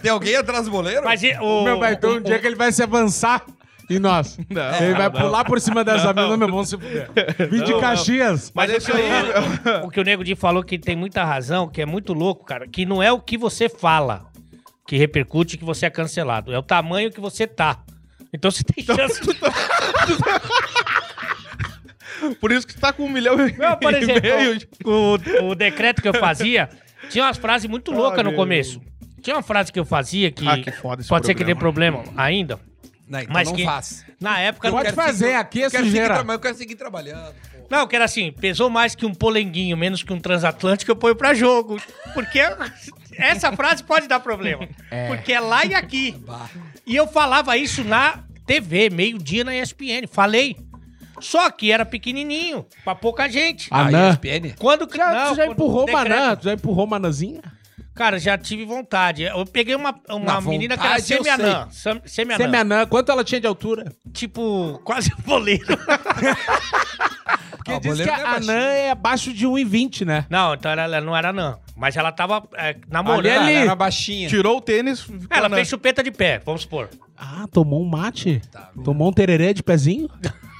Tem alguém atrás do boleiro? Mas o, O meu vai ter um dia que ele vai se avançar. E nós? Não, ele vai não. pular por cima das amigas, meu, vamos se fuder. Vim de. Caxias. Mas Mas esse o que aí. o, que o Nego Di falou que tem muita razão, que é muito louco, cara, que não é o que você fala que repercute que você é cancelado, é o tamanho que você tá. Então você tem chance. Por isso que você tá com um milhão e Não, por e exemplo, meio. o, o decreto que eu fazia tinha umas frases muito loucas no meu começo. Tinha uma frase que eu fazia que, Ah, que pode ser que dê problema ainda. Não, então Mas não que- faz. Na época Eu Pode quero fazer, seguir- aqui é eu quero sujeira. mas eu quero seguir trabalhando. pô. Não, que era assim, pesou mais que um polenguinho, menos que um transatlântico, eu ponho pra jogo. Porque essa frase pode dar problema. Porque é lá e aqui. E eu falava isso na TV, meio-dia na ESPN. Falei. Só que era pequenininho, pra pouca gente. Ah, Ah. ESPN? Quando Já, não, tu já empurrou decreto- Manã? Tu já empurrou Manazinha? Cara, já tive vontade. Eu peguei uma, uma Na menina que era vontade, eu semi-anã. sem- Semi-anã. Quanto ela tinha de altura? Tipo, quase um boleiro. Porque Ah, o diz que a não é anã baixinho. é abaixo de 1,20, né? não, então ela, ela não era anã. Mas ela tava é, namorando. Ali, ali. Ela era baixinha. Tirou o tênis. ficou Ela na- fez chupeta de pé, vamos supor. Ah, tomou um mate? Tá, tomou um tererê de pezinho?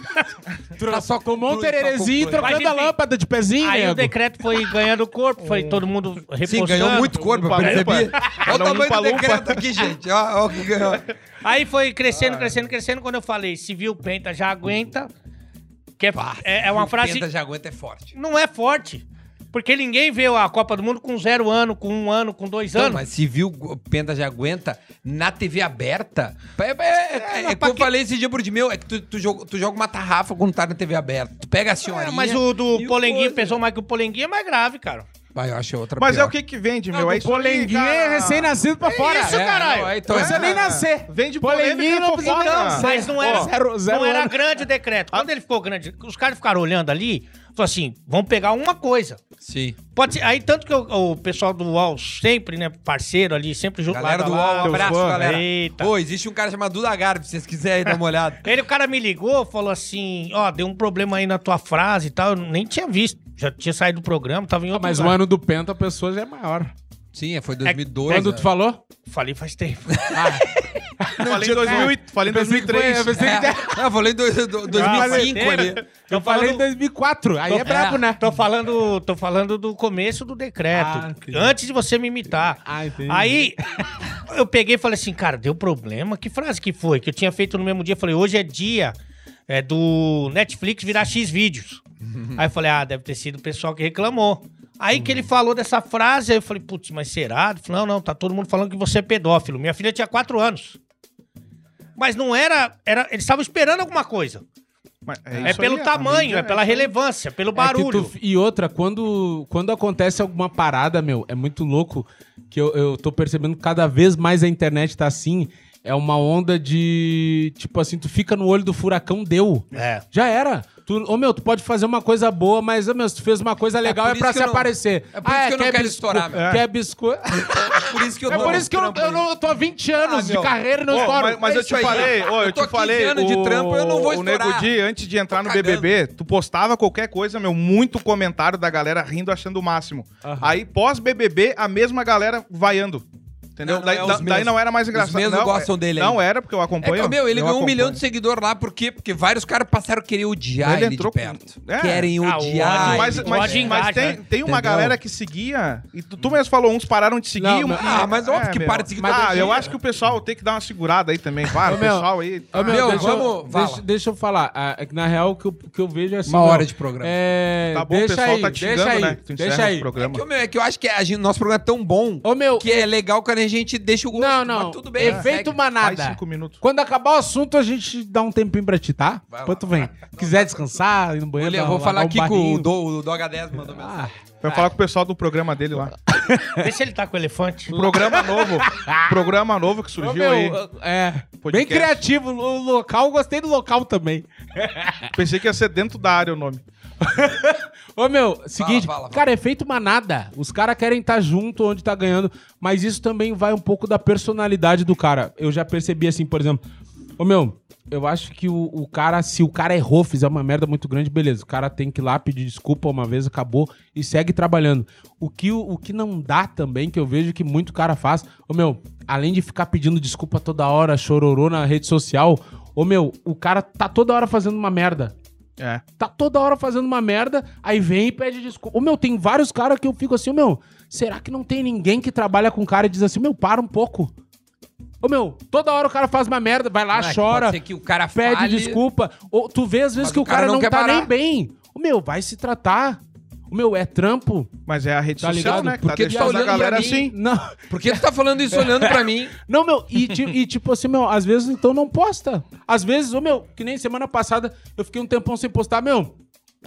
Tá só Tomou um tererezinho e trocando a lâmpada de pezinho, Aí o nego. decreto foi ganhando corpo, foi todo mundo repostando. Sim, ganhou muito corpo, eu percebi. Olha o tamanho do decreto aqui, gente. Ó, ó, o que ganhou. Aí foi crescendo, crescendo, crescendo. Quando eu falei, se viu penta, já aguenta. Que é, é, é uma frase... Penta já aguenta é forte. Não é forte. Porque ninguém vê a Copa do Mundo com zero ano, com um ano, com dois Não, anos. mas se viu o Penta já aguenta na TV aberta. É, é, é, é, mas como eu que- falei esse dia pro de meu, é que tu, tu, joga, tu joga uma tarrafa quando tá na TV aberta. Tu pega a senhorinha. É, mas o do Polenguinho pesou mais que o Polenguinho é mais grave, cara. Vai, eu acho outra Mas é pior. o que que vende, Não, meu? É o isso aí, Polenguinho é recém-nascido pra fora. isso, É, caralho. não, é, então, Não precisa é- nem nascer. Vende Polenguinho não precisa fofoca. nascer. Mas não era, Zero- zero não era grande o decreto. Quando ele ficou grande, os caras ficaram olhando ali, falou assim, vamos pegar uma coisa. Sim. Pode ser, aí tanto que o, o pessoal do UOL sempre, né, parceiro ali, sempre junto Galera lado do. UOL, um abraço, fã. galera. Eita. Pô, existe um cara chamado Duda Garbi, se vocês quiserem dar uma olhada. Ele, o cara me ligou, falou assim, ó, deu um problema aí na tua frase e tal, eu nem tinha visto. Já tinha saído do programa, tava em outro Mas o lugar. ano do Penta, a pessoa já é maior. Sim, foi 2002. Quando né? tu falou? Falei faz tempo. Falei em 2000 e- falei em Eu pensei que foi- 2003. eu pensei que- É, falei em dois- do- 2005 Ah, ali. Eu falei em 2004. Aí é brabo, né? Tô falando, tô falando do começo do decreto. Ah, entendi. antes de você me imitar. Ah, entendi. Aí eu peguei e falei assim, cara, deu problema? Que frase que foi? Que eu tinha feito no mesmo dia. Falei, hoje é dia é, do Netflix virar X vídeos. Aí eu falei, ah, deve ter sido o pessoal que reclamou. Aí que ele falou dessa frase, aí eu falei, putz, mas será? Ele falou, não, não, tá todo mundo falando que você é pedófilo. Minha filha tinha quatro anos. Mas não era. era eles estavam esperando alguma coisa. Mas É, isso pelo aí, a tamanho, mídia é pela aí. relevância, pelo É que barulho. tu- e outra, quando, quando acontece alguma parada, meu, é muito louco que eu, eu tô percebendo que cada vez mais a internet tá assim. É uma onda de. Tipo assim, tu fica no olho do furacão, deu. É. Já era. Tu, ô meu, tu pode fazer uma coisa boa, mas, ô meu, se tu fez uma coisa legal por é, isso pra se eu não- aparecer. é por isso que eu não quer quero bisco- estourar, meu. Quer biscoito. Por isso que eu É tô por isso que eu, não- eu, não, eu tô há 20 anos Ah, de meu. carreira e não estouro. mas, mas É eu te aí. falei, ô, eu, Eu tô te falei. 15 anos de trampo, eu não vou O Nego estourar. Di, antes de entrar Tô no cagando. BBB, tu postava qualquer coisa, meu, muito comentário da galera rindo, achando o máximo. Aham. Aí, pós-BBB, a mesma galera vaiando. Entendeu? Não, não daí, é os da- daí não era mais Os engraçado. mesmos não, gostam é- dele Não ainda. era, porque eu É acompanho. que, meu, ele ganhou um milhão de seguidores lá, por quê? Porque vários caras passaram a querer odiar Ele ele, entrou de com- perto. É. Querem Ah, odiar. ódio- Mas, ele. mas, mas engaja, tem, né? tem uma Entendeu? galera que seguia, e tu, tu mesmo falou, uns pararam de seguir. Não, um-. Ah, mas óbvio que meu. para de seguir Ah, eu acho que o pessoal tem que dar uma segurada aí também. Claro, Ô, o pessoal aí. Meu, vamos- deixa, eu falar. Ah, é que na real, o que eu, que eu vejo é assim. Uma hora de programa. É, Tá bom, o pessoal aí, tá te xingando, aí, né? que Deixa aí. É programa. que, o meu, é que eu acho que a gente- nosso programa é tão bom Ô, meu, que é legal quando a gente deixa o gosto. Não, não. Tudo bem. Efeito segue. Manada. cinco minutos. Quando acabar o assunto, a gente dá um tempinho pra ti, tá? Vai lá, Depois tu vem. Quiser descansar, ir no banheiro. Olha, eu vou falar lavar um aqui com o, do, o Dog 10 mandou mensagem. Ah, Vai falar com o pessoal do programa dele lá. Vê se ele tá com o elefante. Programa novo. programa novo que surgiu meu, aí. é. Bem Podcast. criativo. O local, gostei do local também. Pensei que ia ser dentro da área o nome. Ô, meu, seguinte, fala, fala. cara, é feito manada. Os caras querem estar junto onde tá ganhando, mas isso também vai um pouco da personalidade do cara. Eu já percebi assim, por exemplo, ô meu, eu acho que o, o cara, se o cara errou, fizer uma merda muito grande, beleza. O cara tem que ir lá pedir desculpa uma vez, acabou e segue trabalhando. O que, o, o que não dá também, que eu vejo que muito cara faz, ô meu, além de ficar pedindo desculpa toda hora, chororô na rede social, ô meu, o cara tá toda hora fazendo uma merda. É. Tá toda hora fazendo uma merda, aí vem e pede desculpa. Ô, meu, tem vários caras que eu fico assim, ô, meu, será que não tem ninguém que trabalha com cara e diz assim, meu, para um pouco. Ô, meu, toda hora o cara faz uma merda, vai lá, é que chora, que o cara pede fale... desculpa. Ou tu vê às vezes que o cara, cara não não tá parar. nem bem. Ô, meu, vai se tratar. Meu, é trampo. Mas é a rede Tá social, ligado? né? Que Porque tá tu tá deixando a galera assim. Não, Por que tu tá falando isso olhando pra mim? Não, meu, e, e tipo assim, meu, às vezes então não posta. Às vezes, ô meu, que nem semana passada eu fiquei um tempão sem postar, meu.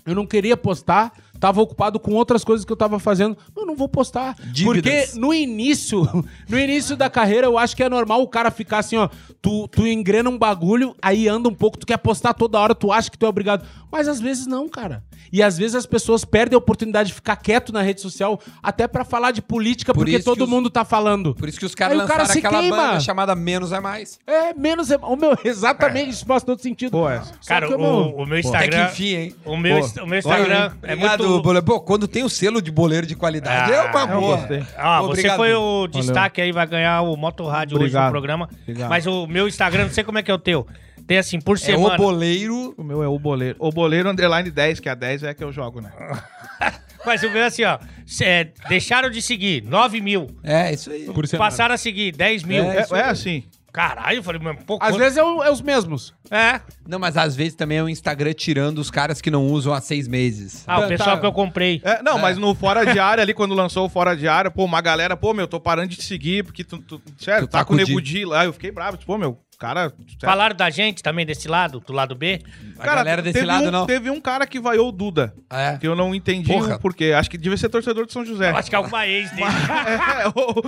Eu não queria postar, tava ocupado com outras coisas que eu tava fazendo. Eu não vou postar. Dívidas. Porque no início, no início da carreira, eu acho que é normal o cara ficar assim, ó. Tu, tu engrena um bagulho, aí anda um pouco, tu quer postar toda hora, tu acha que tu é obrigado. Mas às vezes não, cara. E às vezes as pessoas perdem a oportunidade de ficar quieto na rede social, até pra falar de política, Por porque todo os- mundo tá falando. Por isso que os caras cara lançaram se aquela queima. banda chamada Menos é Mais. É, menos é. O meu, exatamente, isso faz todo sentido. Pô, é. Cara, que, o, meu, o meu Até que Instagram. enfim, hein? O meu, Pô. o meu Instagram é Obrigado, muito. boleiro. Pô, quando tem o selo de boleiro de qualidade, é uma Ah, boa. Ah, você foi o destaque aí, vai ganhar o Moto Rádio hoje Obrigado. no programa. Obrigado. Mas o meu Instagram, não sei como é que é o teu. Tem assim, por É semana. o boleiro. O meu é o boleiro. O boleiro underline 10, que a 10 é a que eu jogo, né? Mas o meu é assim, ó. é, deixaram de seguir, 9 mil. É, isso aí. Por semana. Passaram a seguir, 10 mil. É, é assim. Caralho, eu falei, mas pô, Às quanto- vezes é, o- é os mesmos. É. Não, mas às vezes também é o Instagram tirando os caras que não usam há seis meses. Ah, o Tá, pessoal tá. que eu comprei. É, não, mas no Fora de Área ali, quando lançou o Fora de Área, pô, uma galera, pô, meu, tô parando de te seguir, porque tu, tu- sério, Tu tá, tá com o com o Nego Di lá, eu fiquei bravo, tipo, pô, meu, cara... Falaram da gente também desse lado, do lado B. A galera desse teve lado um, não. Teve um cara que vaiou o Duda, É. que eu não entendi Porra. o porquê, acho que devia ser torcedor de São José. Eu acho que é alguma ex dele. É, o-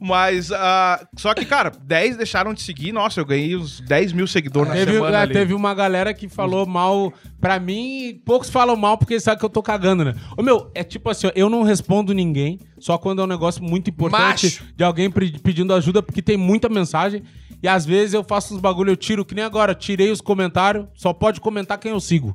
mas, ah, só que, cara, 10 deixaram de seguir, nossa, eu ganhei uns 10 mil seguidores na Teve, semana ah, ali. teve uma galera que falou mal pra mim, poucos falam mal porque sabem que eu tô cagando, né? Ô meu, é tipo assim, ó, eu não respondo ninguém, só quando é um negócio muito importante Macho. de alguém pe- pedindo ajuda, porque tem muita mensagem. E às vezes eu faço uns bagulho, eu tiro, que nem agora, tirei os comentários, só pode comentar quem eu sigo.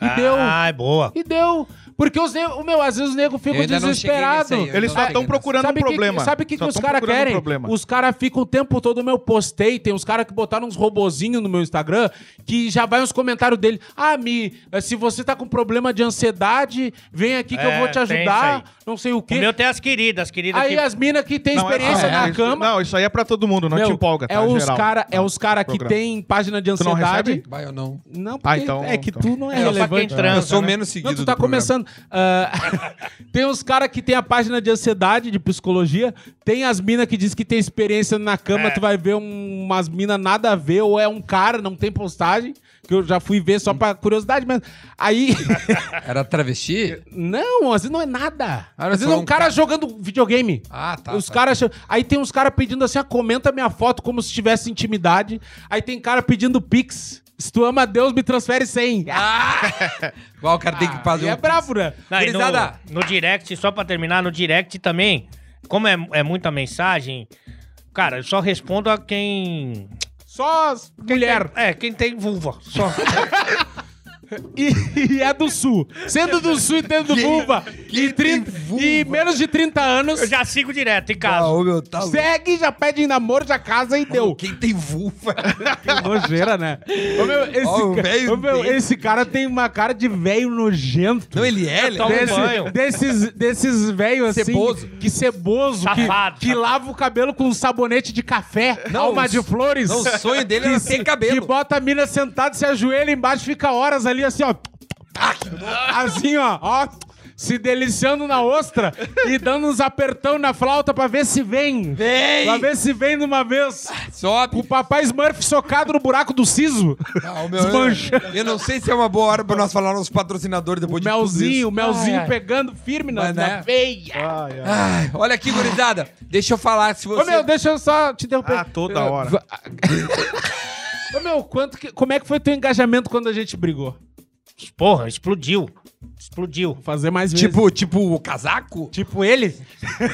E deu. Ah, é boa. E deu. Porque os nego, meu, às vezes os negros Eu ficam desesperados. eu Eles só estão procurando Sabe um que- problema. sabe o que, que os caras um querem? problema. os caras ficam o tempo todo, meu, postei, tem uns caras que botaram uns robozinhos no meu Instagram, que já vai uns comentários dele. Ah, Mi, eh, se você tá com problema de ansiedade, vem aqui que eu É, vou te tem ajudar, não sei o O quê. meu tem as queridas, as queridas Aí que... as minas que tem Não, experiência é- na é- cama... Não, isso aí é pra todo mundo, não meu, te empolga, tá? é os geral. cara, é Tá, os cara que tem página de Tu não ansiedade. recebe? Vai ou não? Não, porque Ah, então- é que então. tu não é, É, relevante. Eu sou né? menos seguido Não, tu tá começando. Ah, tem uns caras que tem a página de ansiedade, de psicologia. Tem as minas que diz que tem experiência na cama. É. Tu vai ver um- umas minas nada a ver, ou é um cara, não tem postagem. Que eu já fui ver só pra curiosidade, mas. Aí. Era travesti? não, às vezes não é nada. Ah, Às vezes é um um cara cara- jogando videogame. Ah, tá. os tá. caras. che- Aí tem uns caras pedindo assim: ah, comenta minha foto como se tivesse intimidade. Aí tem cara pedindo pix. Se tu ama Deus, me transfere 100. Ah! Igual o cara tem que fazer Aí um... é bravo, né? Não, no, no direct, só pra terminar, no direct também, como é, é muita mensagem, cara, eu só respondo a quem... Só as mulher. É, quem tem vulva. Só. E, e é do sul. Sendo do sul e tendo vulva. E, 30 e menos de 30 anos. Eu já sigo direto em Ah, casa. ô, meu, tá. Segue, já pede namoro, já casa e deu. Quem tem vulva? Que nojeira, né? Ô, meu, esse, Ó, o ca- velho ô, meu, esse cara tem uma cara de velho nojento. Não, ele é, ele é. Desse- banho. desses desses velhos assim. Ceboso. Que ceboso. que, Safado, que safado. lava o cabelo com um sabonete de café. Não, alma o- de flores. não, o sonho dele que, se- ter cabelo. Que bota a mina sentada, se ajoelha embaixo, fica horas ali assim, ó. Assim, ó, ó. Se deliciando na ostra e dando uns apertão na flauta pra ver se vem. Vem! Pra ver se vem de uma vez. Sobe. O papai Smurf socado no buraco do siso. Ah, o meu- Desmanchando. eu não sei se é uma boa hora pra nós falar nos patrocinadores depois O de tudo melzinho, isso. o melzinho Ai, ai. pegando firme na, Mas, na né? veia. Ai, ai. Ai, olha aqui, gurizada. Deixa eu falar se você... Ô, meu, deixa eu só te interromper. Ah, toda hora. Ô, meu, quanto que- como é que foi teu engajamento quando a gente brigou? Porra, explodiu. Explodiu. Vou fazer mais vezes. Tipo, tipo o casaco? tipo ele?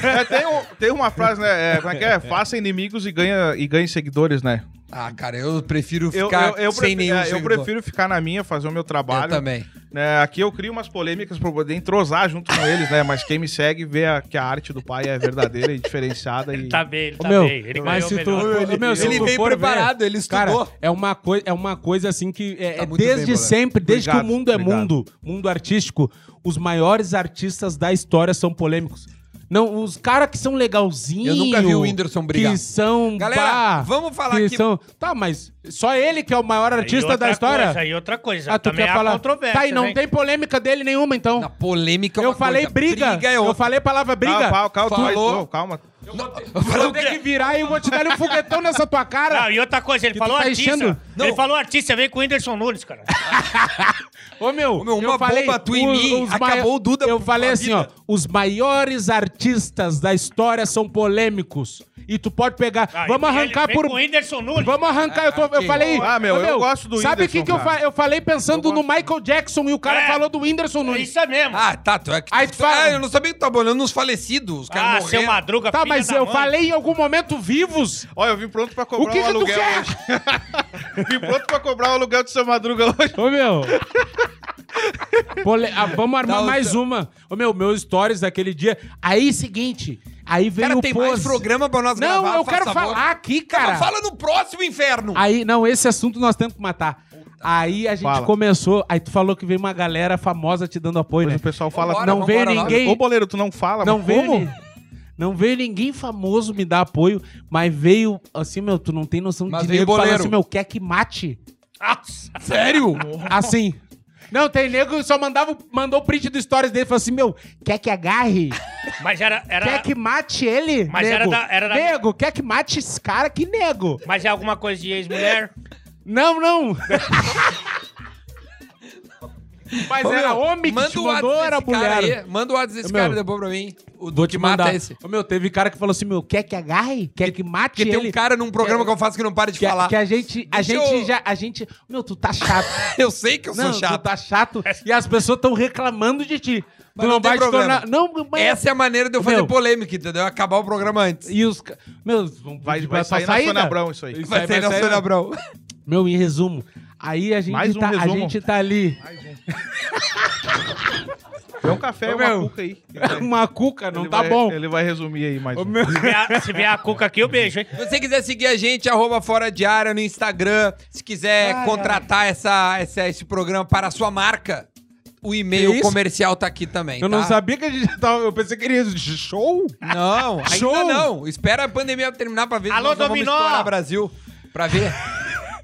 É, tem, um- tem uma frase, né? É, como é que é? Faça inimigos e ganha, e ganhe seguidores, né? Ah, cara, eu prefiro Eu, ficar eu, eu, sem prefiro, nenhum é, eu prefiro ficar na minha, fazer o meu trabalho. Eu também. né? aqui eu crio umas polêmicas pra poder entrosar junto com eles, né? Mas quem me segue vê a- que a arte do pai é verdadeira e diferenciada. E... Tá bem, ele tá meu, bem. Ele mas se tu, ô, meu, se ele tu veio for preparado, ver, ele estudou. Cara, é uma, coi é uma coisa assim que é, Tá é bem, desde Bolero. sempre, desde Obrigado, que o mundo é obrigado. mundo, mundo artístico, os maiores artistas da história são polêmicos. Não, os caras que são legalzinhos. Eu nunca vi o Whindersson brigar. Que são. Galera, pá, vamos falar que aqui- São, tá, mas só ele que é o maior artista da história. Coisa, aí outra coisa. ah, tu Também quer falar? controvérsia. Tá, e não hein? tem polêmica dele nenhuma, então. Na polêmica é eu uma falei coisa, briga. briga é eu falei a palavra briga. Calma, calma, calma, Falou. calma. Eu vou ter que virar e eu vou te dar um foguetão nessa tua cara. Não, e outra coisa, ele Que tu falou tá artista. enchendo- Não. Ele falou artista, vem com o Whindersson Nunes, cara. Ô, meu, Ô, meu, uma eu falei, bomba tua em mim, acabou o Duda Eu falei assim, ó, vida. os maiores artistas da história são polêmicos. E tu pode pegar, Ah, vamos arrancar vem por... com o Whindersson Nunes. Vamos arrancar, eu, tô- eu que falei... Ah, meu, Ô, eu gosto do Sabe o que, que eu, fa- eu falei pensando no Michael Jackson e o cara É. falou do Whindersson Nunes. Isso é mesmo. Ah, tá. Tu é que... Aí tu fala- Ah, eu não sabia que tu tava olhando nos falecidos. Os caras ah, morreram. seu Madruga, Tá, mas eu mãe. falei em algum momento vivos. Olha, eu vim pronto pra cobrar O que o que tu aluguel quer? hoje. vim pronto pra cobrar o aluguel do seu Madruga hoje. Ô, meu. Pole- ah, vamos armar Dá o mais teu- uma. Ô, meu, meus stories daquele dia. Aí, seguinte, Aí veio Cara, o tem mais pose. programa pra nós gravar, Não, eu faz quero favor. falar aqui, Tá, cara. mas fala no próximo, inferno. Aí, não, esse assunto nós temos que matar. Aí a gente Fala. começou, aí tu falou que veio uma galera famosa te dando apoio, Mas né? o pessoal fala... Vambora, não veio vambora ninguém. Ô, boleiro, tu não fala, Não mas veio, como? ni- não veio ninguém famoso me dar apoio, mas veio assim, meu, tu não tem noção Mas de nego falando assim, meu, quer que mate? Nossa. Sério? Assim. Não, tem nego que só mandava, mandou o print do stories dele e falou assim, meu, quer que agarre? Mas era. era Quer que mate ele? Mas era nego? da- era da- Nego, quer que mate esse cara? Que nego? Mas é alguma coisa de ex-mulher? Não, não. Mas Ô, era meu, homem que manda te o mandou, WhatsApp era desse cara mulher. aí. Manda o WhatsApp desse Ô, meu, cara depois pra mim. O do Vou que te mata mandar. esse. Ô, meu, teve cara que falou assim, meu, quer que agarre? Quer que mate Porque tem ele? um cara num programa que eu faço que não para de que, falar. que a gente, a Deixa gente eu- já, a gente, meu, tu tá chato. Eu sei que eu sou não, chato. tu tá chato e as pessoas estão reclamando de ti. Mas tu não não, tem vai te problema. tornar... Não, mas... Essa é a maneira de eu fazer Meu. polêmica, entendeu? Acabar o programa antes. E os... ca- Meu, vão Vai, pedir vai sair na saída. Sônia Abrão isso aí. Vai sair na Sônia Abrão. Meu, em resumo, aí a gente, Mais um tá, a resumo. gente tá ali... Tem um café e Ô, uma meu. cuca aí. Ele vai- Uma cuca, não ele tá vai- bom. Ele vai resumir aí mais Ô, um. meu... Se vier, se vier a cuca aqui, eu beijo, hein? Se você quiser seguir a gente, arroba Fora de Área no Instagram. Se quiser Ai, contratar Essa, essa- esse programa para a sua marca, o e-mail isso? comercial tá aqui também. Eu não tá? sabia que a gente tava... Eu pensei que ele ia... Show? Não, ainda Show! não. Espera a pandemia terminar pra ver Alô, nós não Dominó! vamos estourar Brasil. Pra ver.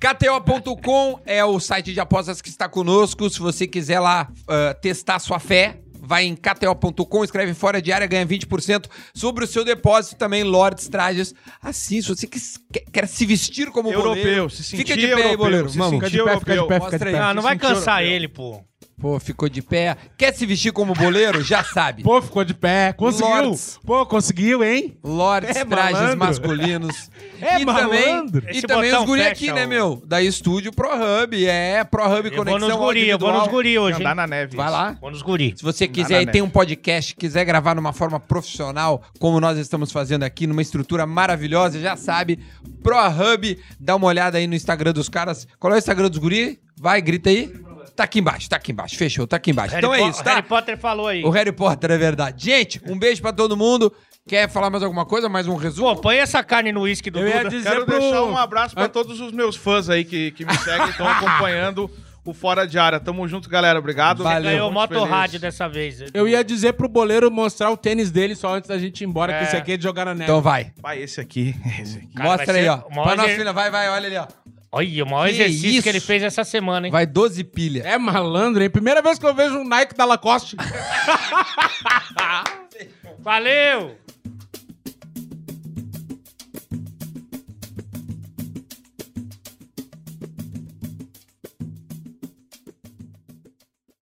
KTO.com é o site de apostas que está conosco. Se você quiser lá ah, testar sua fé, vai em KTO.com, escreve fora de área, ganha 20% sobre o seu depósito também, Lords Trajes. Assim, se você quis- quer, quer se vestir como Europeu, boleiro, se fica de pé aí, europeu, boleiro. se Vamos. sentir Fica de pé, fica de europeu. pé, fica de pé. aí. Ah, não vai cansar europeu. ele, pô. Pô, ficou de pé. Quer se vestir como boleiro? Já sabe. Pô, ficou de pé. Conseguiu. Lords. Pô, conseguiu, hein? Lords, É trajes malandro. masculinos. É e malandro. também, e também os guri fecha aqui, né, meu? Da Estúdio ProHub. É, ProHub Eu vou Conexão nos guri, eu vou nos guri hoje, Andar hein? na neve. Vai lá. Vou nos guri. Se você quiser e tem um podcast, quiser gravar numa forma profissional, como nós estamos fazendo aqui, numa estrutura maravilhosa, já sabe, ProHub, dá uma olhada aí no Instagram dos caras. Qual é o Instagram dos guri? Vai, grita aí. Tá aqui embaixo, tá aqui embaixo. Fechou, tá aqui embaixo. Harry então é isso, tá? Harry Potter falou aí. O Harry Potter é verdade. Gente, um beijo pra todo mundo. Quer falar mais alguma coisa? Mais um resumo? Pô, põe essa carne no uísque do Eu ia Duda. dizer Quero pro- deixar um abraço pra todos os meus fãs aí que, que me seguem e estão acompanhando o Fora de Área. Tamo junto, galera. Obrigado. Valeu. Ganhou Muito moto feliz. rádio dessa vez. Eu ia dizer pro boleiro mostrar o tênis dele só antes da gente ir embora, que É. esse aqui é de jogar na neve. Então vai. Vai, esse aqui. Esse aqui. Cara, Mostra vai aí, ser ó. o Pra nossa filha, vai, vai, olha ali, ó. Olha, o maior Que exercício isso? que ele fez essa semana, hein? Vai 12 pilha. É malandro, hein? Primeira vez que eu vejo um Nike da Lacoste. Valeu!